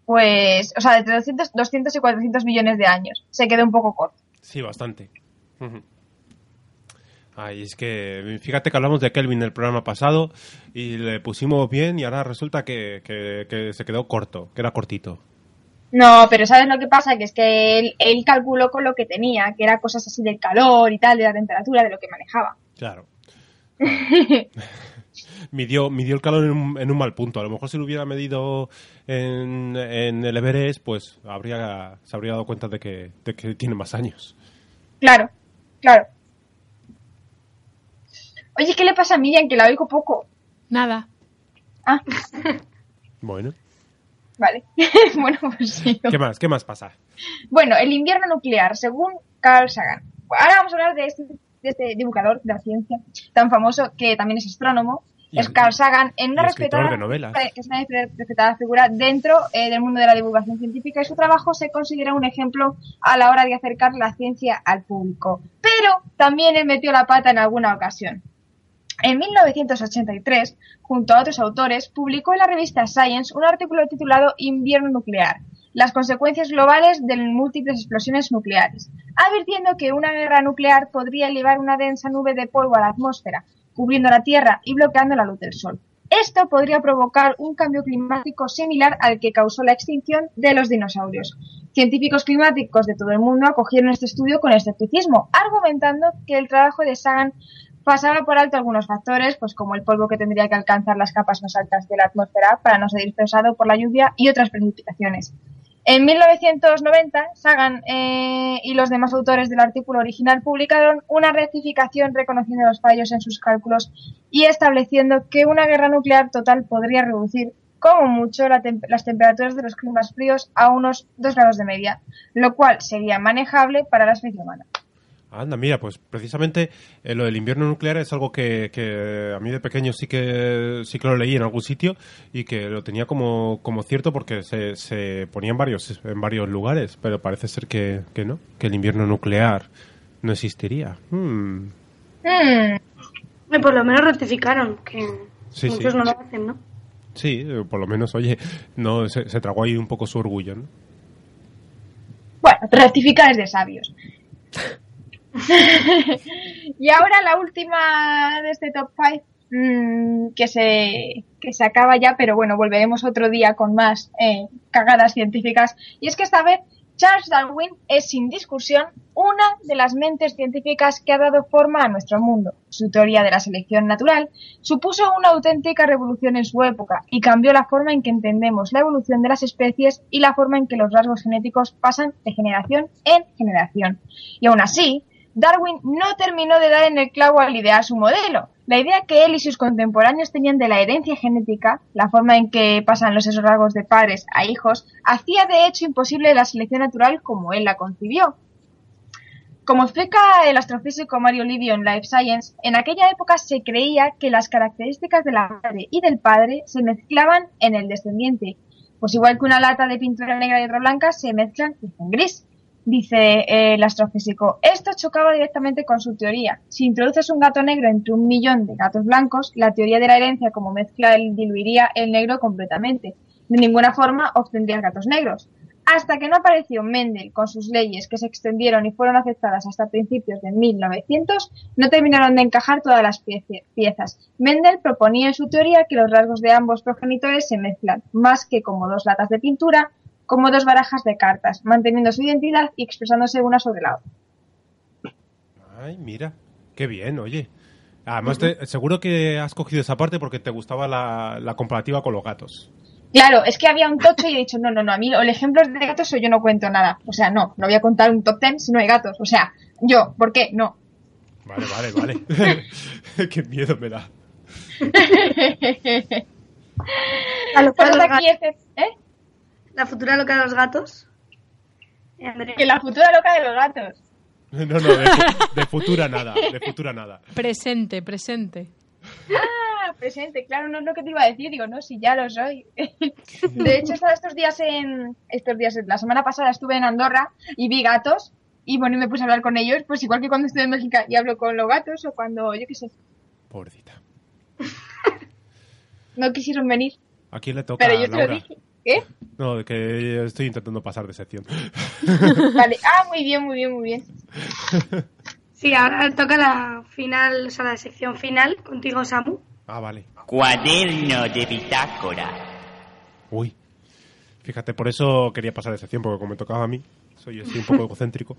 Pues, o sea, entre 200, 200 y 400 millones de años. Se quedó un poco corto. Sí, bastante. Ay, es que fíjate que hablamos de Kelvin en el programa pasado y le pusimos bien y ahora resulta que, que- que se quedó corto, que era cortito. No, pero ¿sabes lo que pasa? Que es que él, él calculó con lo que tenía, que era cosas así del calor y tal, de la temperatura, de lo que manejaba. Claro. Midió, midió el calor en un, en un mal punto. A lo mejor si lo hubiera medido en, en el Everest, pues habría, se habría dado cuenta de que, de que tiene más años. Claro, claro. Oye, ¿qué le pasa a Miriam? Que la oigo poco. Nada. Ah, Bueno, vale. bueno, pues sí. ¿qué más? ¿Qué más pasa? Bueno, el invierno nuclear, según Carl Sagan. Ahora vamos a hablar de este, de este divulgador de la ciencia tan famoso que también es astrónomo. Y- es Carl Sagan, en una respetada, es una respetada figura dentro eh, del mundo de la divulgación científica y su trabajo se considera un ejemplo a la hora de acercar la ciencia al público. Pero también él metió la pata en alguna ocasión. En 1983, junto a otros autores, publicó en la revista Science un artículo titulado Invierno nuclear, las consecuencias globales de múltiples explosiones nucleares, advirtiendo que una guerra nuclear podría elevar una densa nube de polvo a la atmósfera, cubriendo la Tierra y bloqueando la luz del Sol. Esto podría provocar un cambio climático similar al que causó la extinción de los dinosaurios. Científicos climáticos de todo el mundo acogieron este estudio con escepticismo, argumentando que el trabajo de Sagan pasaba por alto algunos factores, pues como el polvo que tendría que alcanzar las capas más altas de la atmósfera para no ser dispersado por la lluvia y otras precipitaciones. En 1990, Sagan eh, y los demás autores del artículo original publicaron una rectificación reconociendo los fallos en sus cálculos y estableciendo que una guerra nuclear total podría reducir como mucho las temperaturas de los climas fríos a unos 2 grados de media, lo cual sería manejable para la especie humana. Anda, mira, pues precisamente eh, lo del invierno nuclear es algo que, que a mí de pequeño sí que sí que lo leí en algún sitio y que lo tenía como, como cierto porque se, se ponía en varios, en varios lugares, pero parece ser que, que no, que el invierno nuclear no existiría. Hmm. Hmm, Eh, Por lo menos rectificaron, que Sí, muchos sí. no lo hacen, ¿no? Sí, eh, por lo menos, oye, no se, se tragó ahí un poco su orgullo, ¿no? Bueno, rectificar es de sabios. y ahora la última de este top 5 que, se, que se acaba ya, pero bueno, volveremos otro día con más eh, cagadas científicas. Y es que esta vez Charles Darwin es sin discusión una de las mentes científicas que ha dado forma a nuestro mundo. Su teoría de la selección natural supuso una auténtica revolución en su época y cambió la forma en que entendemos la evolución de las especies y la forma en que los rasgos genéticos pasan de generación en generación. Y aún así, Darwin no terminó de dar en el clavo al idear su modelo. La idea que él y sus contemporáneos tenían de la herencia genética, la forma en que pasan los rasgos de padres a hijos, hacía de hecho imposible la selección natural como él la concibió. Como explica el astrofísico Mario Livio en Life Science, en aquella época se creía que las características de la madre y del padre se mezclaban en el descendiente, pues igual que una lata de pintura negra y otra blanca se mezclan en gris. Dice eh, el astrofísico, esto chocaba directamente con su teoría. Si introduces un gato negro entre un millón de gatos blancos, la teoría de la herencia como mezcla diluiría el negro completamente. De ninguna forma obtendrías gatos negros. Hasta que no apareció Mendel con sus leyes que se extendieron y fueron aceptadas hasta principios de 1900, no terminaron de encajar todas las piezas. Mendel proponía en su teoría que los rasgos de ambos progenitores se mezclan, más que como dos latas de pintura, como dos barajas de cartas, manteniendo su identidad y expresándose una sobre la otra. Ay, mira, qué bien, oye. Además, te- seguro que has cogido esa parte porque te gustaba la, la comparativa con los gatos. Claro, es que había un tocho y he dicho, no, no, no, a mí el ejemplo de gatos o yo no cuento nada. O sea, no, no voy a contar un top ten si no hay gatos. O sea, yo, ¿por qué? No. Vale, vale, vale. qué miedo me da. Locura Pues de los aquí ¿eh? La futura loca de los gatos. Eh, Andrea. Que la futura loca de los gatos. No, no, de, fu- de futura nada, de futura nada. Presente, presente. Ah, presente, claro, no es lo que te iba a decir, digo, no, si ya lo soy. De hecho, estaba estos días en, estos días, la semana pasada estuve en Andorra y vi gatos y bueno, y me puse a hablar con ellos, pues igual que cuando estoy en México y hablo con los gatos o cuando, yo qué sé, Pobrecita. no quisieron venir. ¿A quién le toca? Pero yo te lo dije. ¿Qué? No, de que estoy intentando pasar de sección. Vale, ah, muy bien, muy bien, muy bien. Sí, ahora toca la final, o sea, la sección final contigo, Samu. Ah, vale. Cuaderno de bitácora. Uy. Fíjate, por eso quería pasar de sección, porque como me tocaba a mí, soy así un poco egocéntrico.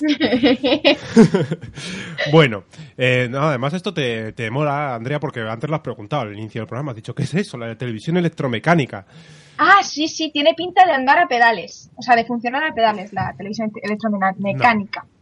Bueno, eh, no, además esto te, te mola, Andrea, porque antes lo has preguntado al inicio del programa. Has dicho, ¿qué es eso? La televisión electromecánica. Ah, sí, sí, tiene pinta de andar a pedales, o sea, de funcionar a pedales la televisión electromecánica. No,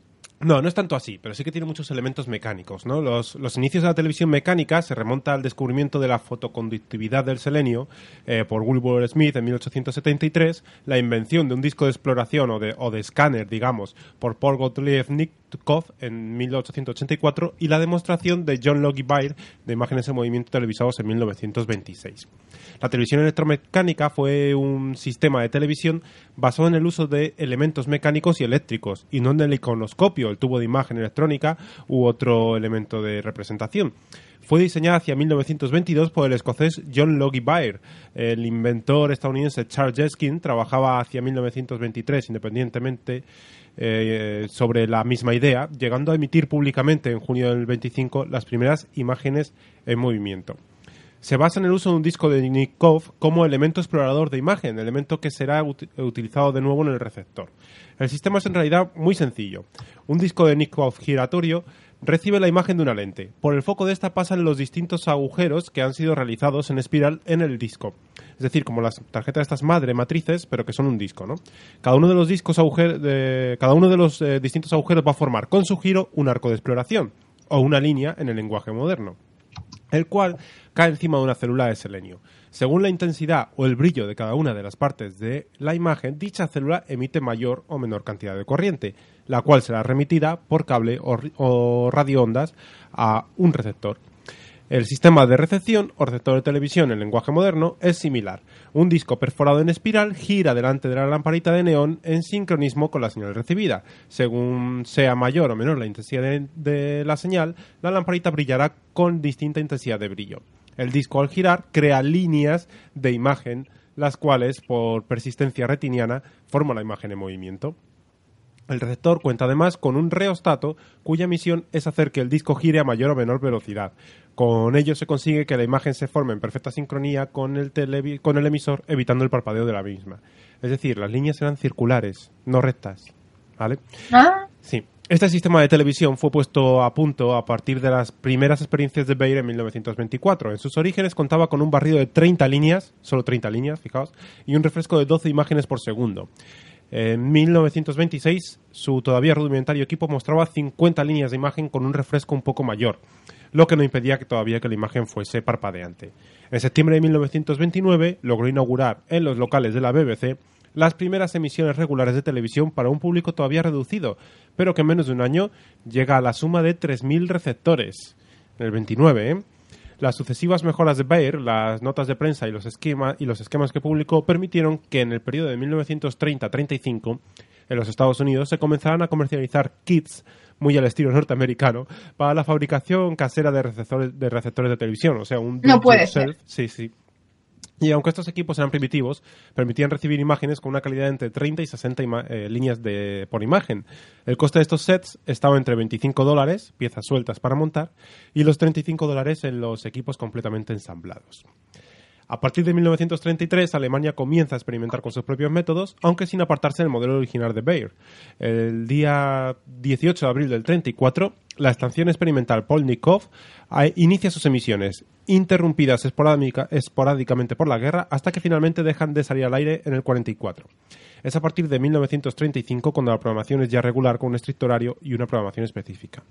no es tanto así, pero sí que tiene muchos elementos mecánicos, ¿no? Los, los inicios de la televisión mecánica se remonta al descubrimiento de la fotoconductividad del selenio eh, por Wilbur Smith en 1873, la invención de un disco de exploración o de, o de escáner, digamos, por Paul Gottlieb Nittkopf en 1884 y la demostración de John Logie Baird de imágenes en movimiento televisados en 1926. La televisión electromecánica fue un sistema de televisión basado en el uso de elementos mecánicos y eléctricos, y no en el iconoscopio, el tubo de imagen electrónica u otro elemento de representación. Fue diseñada hacia 1922 por el escocés John Logie Baird. El inventor estadounidense Charles Jeskin trabajaba hacia 1923 independientemente eh, sobre la misma idea, llegando a emitir públicamente en junio del 25 las primeras imágenes en movimiento se basa en el uso de un disco de Nipkow como elemento explorador de imagen, elemento que será uti- utilizado de nuevo en el receptor. El sistema es en realidad muy sencillo. Un disco de Nipkow giratorio recibe la imagen de una lente. Por el foco de esta pasan los distintos agujeros que han sido realizados en espiral en el disco. Es decir, como las tarjetas estas madre matrices, pero que son un disco, ¿no? Cada uno de los discos agujer- de- cada uno de los eh, distintos agujeros va a formar con su giro un arco de exploración o una línea en el lenguaje moderno el cual cae encima de una célula de selenio. Según la intensidad o el brillo de cada una de las partes de la imagen, dicha célula emite mayor o menor cantidad de corriente, la cual será remitida por cable o, radioondas a un receptor. El sistema de recepción o receptor de televisión en lenguaje moderno es similar. Un disco perforado en espiral gira delante de la lamparita de neón en sincronismo con la señal recibida. Según sea mayor o menor la intensidad de, de la señal, la lamparita brillará con distinta intensidad de brillo. El disco al girar crea líneas de imagen, las cuales, por persistencia retiniana, forman la imagen en movimiento. El receptor cuenta además con un reostato cuya misión es hacer que el disco gire a mayor o menor velocidad. Con ello se consigue que la imagen se forme en perfecta sincronía con el, televi- con el emisor, evitando el parpadeo de la misma. Es decir, las líneas eran circulares, no rectas. ¿Vale? Ah, Sí. Este sistema de televisión fue puesto a punto a partir de las primeras experiencias de Bayer en 1924. En sus orígenes contaba con un barrido de 30 líneas, solo 30 líneas, fijaos, y un refresco de 12 imágenes por segundo. En 1926, su todavía rudimentario equipo mostraba 50 líneas de imagen con un refresco un poco mayor, lo que no impedía que todavía que la imagen fuese parpadeante. En septiembre de 1929 logró inaugurar en los locales de la BBC las primeras emisiones regulares de televisión para un público todavía reducido, pero que en menos de un año llega a la suma de 3.000 receptores. En el 29, ¿eh? Las sucesivas mejoras de Bayer, las notas de prensa y los, esquema- y los esquemas que publicó permitieron que en el periodo de 1930-35 en los Estados Unidos se comenzaran a comercializar kits muy al estilo norteamericano para la fabricación casera de receptores de, receptores de televisión, o sea, un No puede do-it-yourself. Sí, sí. Y aunque estos equipos eran primitivos, permitían recibir imágenes con una calidad entre 30 y 60 ima- eh, líneas por imagen. El coste de estos sets estaba entre 25 dólares, piezas sueltas para montar, y los 35 dólares en los equipos completamente ensamblados. A partir de 1933, Alemania comienza a experimentar con sus propios métodos, aunque sin apartarse del modelo original de Bayer. El día 18 de abril del 34, la estación experimental Polnikov a- inicia sus emisiones, interrumpidas esporádica- esporádicamente por la guerra, hasta que finalmente dejan de salir al aire en el 44. Es a partir de 1935 cuando la programación es ya regular con un estricto horario y una programación específica.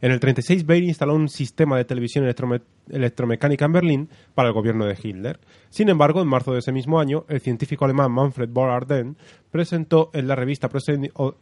En el 36, Bayer instaló un sistema de televisión electrome- electromecánica en Berlín para el gobierno de Hitler. Sin embargo, en marzo de ese mismo año, el científico alemán Manfred Bohr-Arden presentó en la revista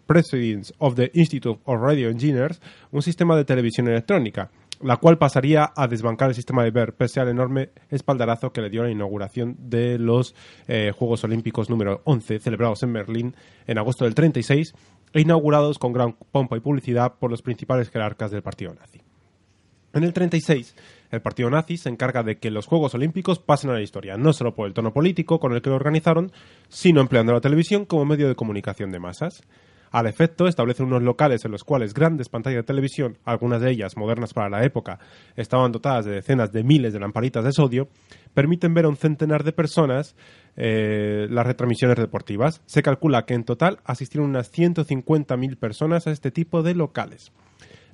Proceedings of the Institute of Radio Engineers un sistema de televisión electrónica, la cual pasaría a desbancar el sistema de Bayer pese al enorme espaldarazo que le dio la inauguración de los eh, Juegos Olímpicos número 11 celebrados en Berlín en agosto del 36 e inaugurados con gran pompa y publicidad por los principales jerarcas del partido nazi. En el 36, el partido nazi se encarga de que los Juegos Olímpicos pasen a la historia, no solo por el tono político con el que lo organizaron, sino empleando la televisión como medio de comunicación de masas. Al efecto, establece unos locales en los cuales grandes pantallas de televisión, algunas de ellas modernas para la época, estaban dotadas de decenas de miles de lamparitas de sodio, permiten ver a un centenar de personas eh, las retransmisiones deportivas. Se calcula que en total asistieron unas 150.000 personas a este tipo de locales.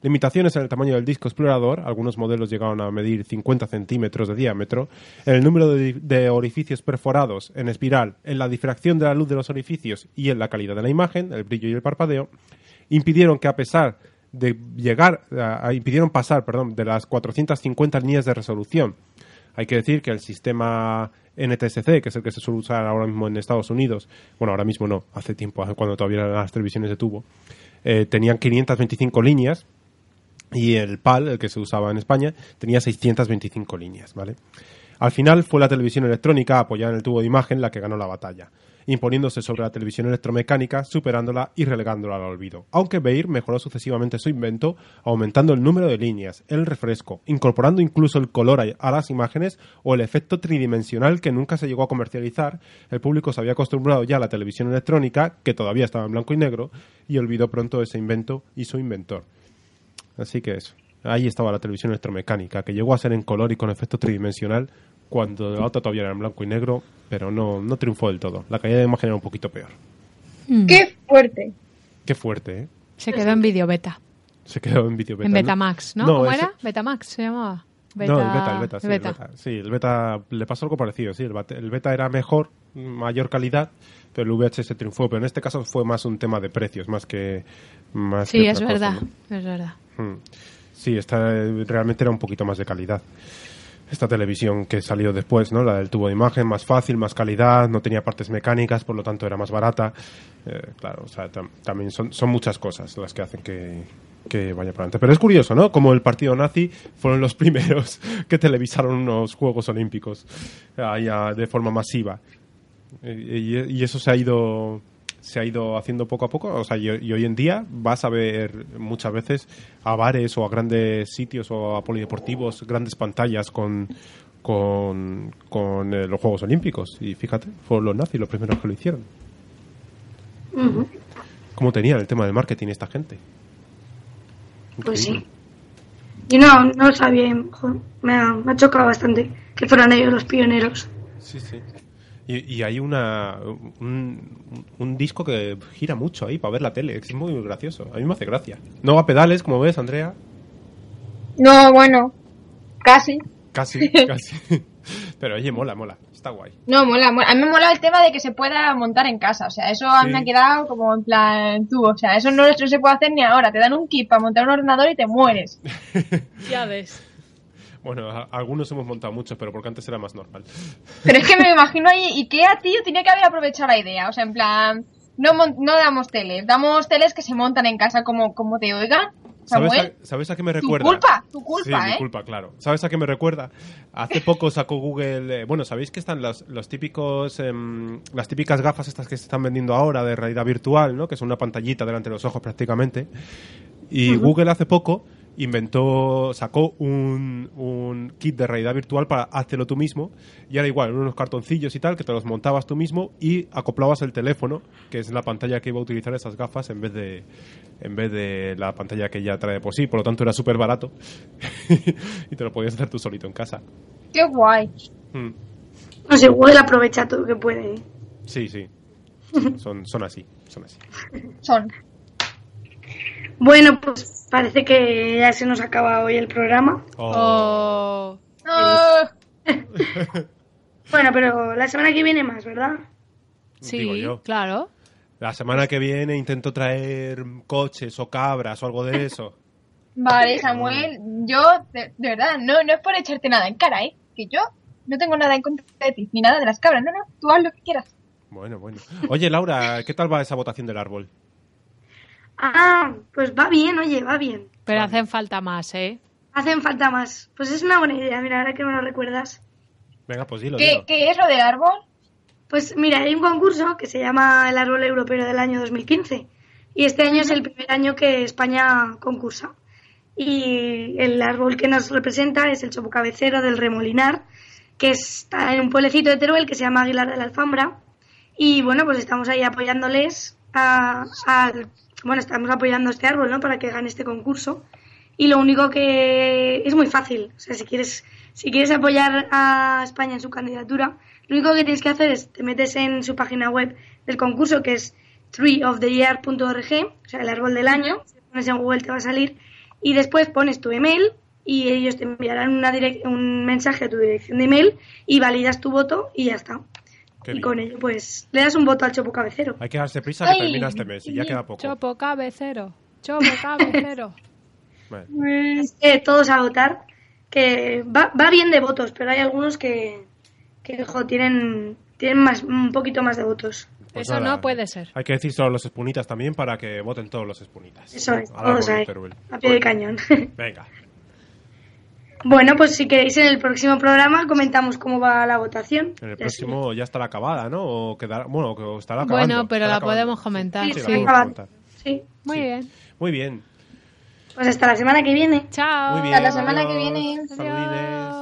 Limitaciones en el tamaño del disco explorador, algunos modelos llegaron a medir 50 centímetros de diámetro, en el número de, orificios perforados en espiral, en la difracción de la luz de los orificios y en la calidad de la imagen, el brillo y el parpadeo, impidieron que a pesar de llegar, impidieron pasar, perdón, de las 450 líneas de resolución. Hay que decir que el sistema NTSC, que es el que se suele usar ahora mismo en Estados Unidos, bueno, ahora mismo no, hace tiempo, cuando todavía eran las televisiones de tubo, eh, tenían 525 líneas y el PAL, el que se usaba en España, tenía 625 líneas, ¿vale? Al final fue la televisión electrónica apoyada en el tubo de imagen la que ganó la batalla, imponiéndose sobre la televisión electromecánica, superándola y relegándola al olvido. Aunque Bayer mejoró sucesivamente su invento, aumentando el número de líneas, el refresco, incorporando incluso el color a las imágenes o el efecto tridimensional que nunca se llegó a comercializar, el público se había acostumbrado ya a la televisión electrónica, que todavía estaba en blanco y negro, y olvidó pronto ese invento y su inventor. Así que eso. Ahí estaba la televisión electromecánica, que llegó a ser en color y con efecto tridimensional cuando la otra todavía era en blanco y negro, pero no, no triunfó del todo. La calidad de imagen era un poquito peor. ¡Qué fuerte! Qué fuerte, ¿eh? Se quedó en video beta. Se quedó en vídeo beta. en. Betamax, ¿no? No, ¿Cómo ese- era? Betamax se llamaba. no, el beta, el beta, sí, Beta. el beta. Sí, el beta le pasó algo parecido, sí. El, bate- el beta era mejor, mayor calidad, el VHS triunfó. Pero en este caso fue más un tema de precios, más que. Más Sí, que es otra cosa, verdad, ¿no? es verdad. Mm. Sí, esta realmente era un poquito más de calidad. Esta televisión que salió después, ¿no? La del tubo de imagen, más fácil, más calidad, no tenía partes mecánicas, por lo tanto era más barata. Eh, claro, o sea, tam- también son, son muchas cosas las que hacen que, que vaya para adelante. Pero es curioso, ¿no? Como el partido nazi fueron los primeros que televisaron unos Juegos Olímpicos ah, de forma masiva. Y, y- eso se ha ido se ha ido haciendo poco a poco o sea y, y hoy en día vas a ver muchas veces a bares o a grandes sitios o a polideportivos grandes pantallas con con, con eh, los Juegos Olímpicos y fíjate fueron los nazis los primeros que lo hicieron cómo tenían el tema del marketing esta gente. Pues sí. Yo no, no lo sabía. me, ha, me ha chocado bastante que fueran ellos los pioneros. Sí, sí. Y, y hay una un, un disco que gira mucho ahí para ver la tele, que es muy gracioso. A mí me hace gracia. No va a pedales, como ves, Andrea. No, bueno, casi. Casi, casi. Pero oye, mola, mola. Está guay. No, mola, mola. A mí me mola el tema de que se pueda montar en casa. O sea, eso a mí me ha Sí. quedado como en plan tú. O sea, eso no, no se puede hacer ni ahora. Te dan un kit para montar un ordenador y te mueres. Ya ves. Bueno, a- algunos hemos montado muchos, pero porque antes era más normal. Pero es que me imagino ahí, Ikea, tío, tenía que haber aprovechado la idea. O sea, en plan, no, no damos teles, damos teles que se montan en casa como, como te oigan. ¿Sabes a, sabes a qué me tu recuerda? culpa, tu culpa, sí, ¿eh? mi culpa, claro. ¿Sabes a qué me recuerda? Hace poco sacó Google... eh, bueno, ¿sabéis que están los, los típicos... em, las típicas gafas estas que se están vendiendo ahora de realidad virtual, ¿no? Que son una pantallita delante de los ojos prácticamente. Y Google hace poco inventó, sacó un, un kit de realidad virtual para háztelo tú mismo y era igual, unos cartoncillos y tal que te los montabas tú mismo y acoplabas el teléfono, que es la pantalla que iba a utilizar esas gafas en vez de en vez de la pantalla que ya trae por sí, por lo tanto era súper barato y te lo podías hacer tú solito en casa. Qué guay. No sé, Google aprovecha todo lo que puede. ¿eh? Sí, sí. Son, son así, son así. Son. Bueno, pues parece que ya se nos acaba hoy el programa. Oh. Ah, Bueno, pero la semana que viene más, ¿verdad? Sí, claro. La semana que viene intento traer coches o cabras o algo de eso. Vale, Samuel, yo, de, de verdad, no, no es por echarte nada en cara, ¿eh? Que yo no tengo nada en contra de ti, ni nada de las cabras, no, no, tú haz lo que quieras. Bueno, bueno. Oye, Laura, ¿qué tal va esa votación del árbol? Ah, pues va bien, oye, va bien. Pero hacen falta más, ¿eh? Hacen falta más. Pues es una buena idea, mira, ahora que me lo recuerdas. Venga, pues dilo, ¿Qué, dilo. ¿Qué es lo del árbol? Pues mira, hay un concurso que se llama el Árbol Europeo del año 2015. Y este año es el primer año que España concursa. Y el árbol que nos representa es el chopo cabecero del Remolinar, que está en un pueblecito de Teruel que se llama Aguilar de la Alfambra. Y bueno, pues estamos ahí apoyándoles a, al- bueno, estamos apoyando a este árbol, ¿no? Para que gane este concurso. Y lo único que es muy fácil. O sea, si quieres, si quieres apoyar a España en su candidatura, lo único que tienes que hacer es te metes en su página web del concurso, que es treeoftheyear.org, o sea, el árbol del año. Si pones en Google te va a salir. Y después pones tu email y ellos te enviarán una direc- un mensaje a tu dirección de email y validas tu voto y ya está. Qué y bien. con ello, pues, le das un voto al chopo cabecero. Hay que darse prisa que Ay, termina este mes y ya queda poco. Chopo cabecero. Chopo cabecero. Vale. Pues, eh, todos a votar, que va, va bien de votos, pero hay algunos que, que jo, tienen, tienen más, un poquito más de votos. Pues Eso nada, no puede ser. Hay que decir solo a los espunitas también para que voten todos los espunitas. Eso es, de ahí, Teruel. a pie de cañón. Venga. bueno, pues si queréis en el próximo programa comentamos cómo va la votación. En el próximo ya estará acabada, ¿no? O quedará, bueno, que estará acabando. Bueno, pero la acabando. podemos comentar, Sí, la sí. está podemos acabando. comentar. Sí. Muy Sí. bien. Muy bien. Pues hasta la semana que viene. Chao. Muy bien. Hasta la semana que adiós. viene. Saludines.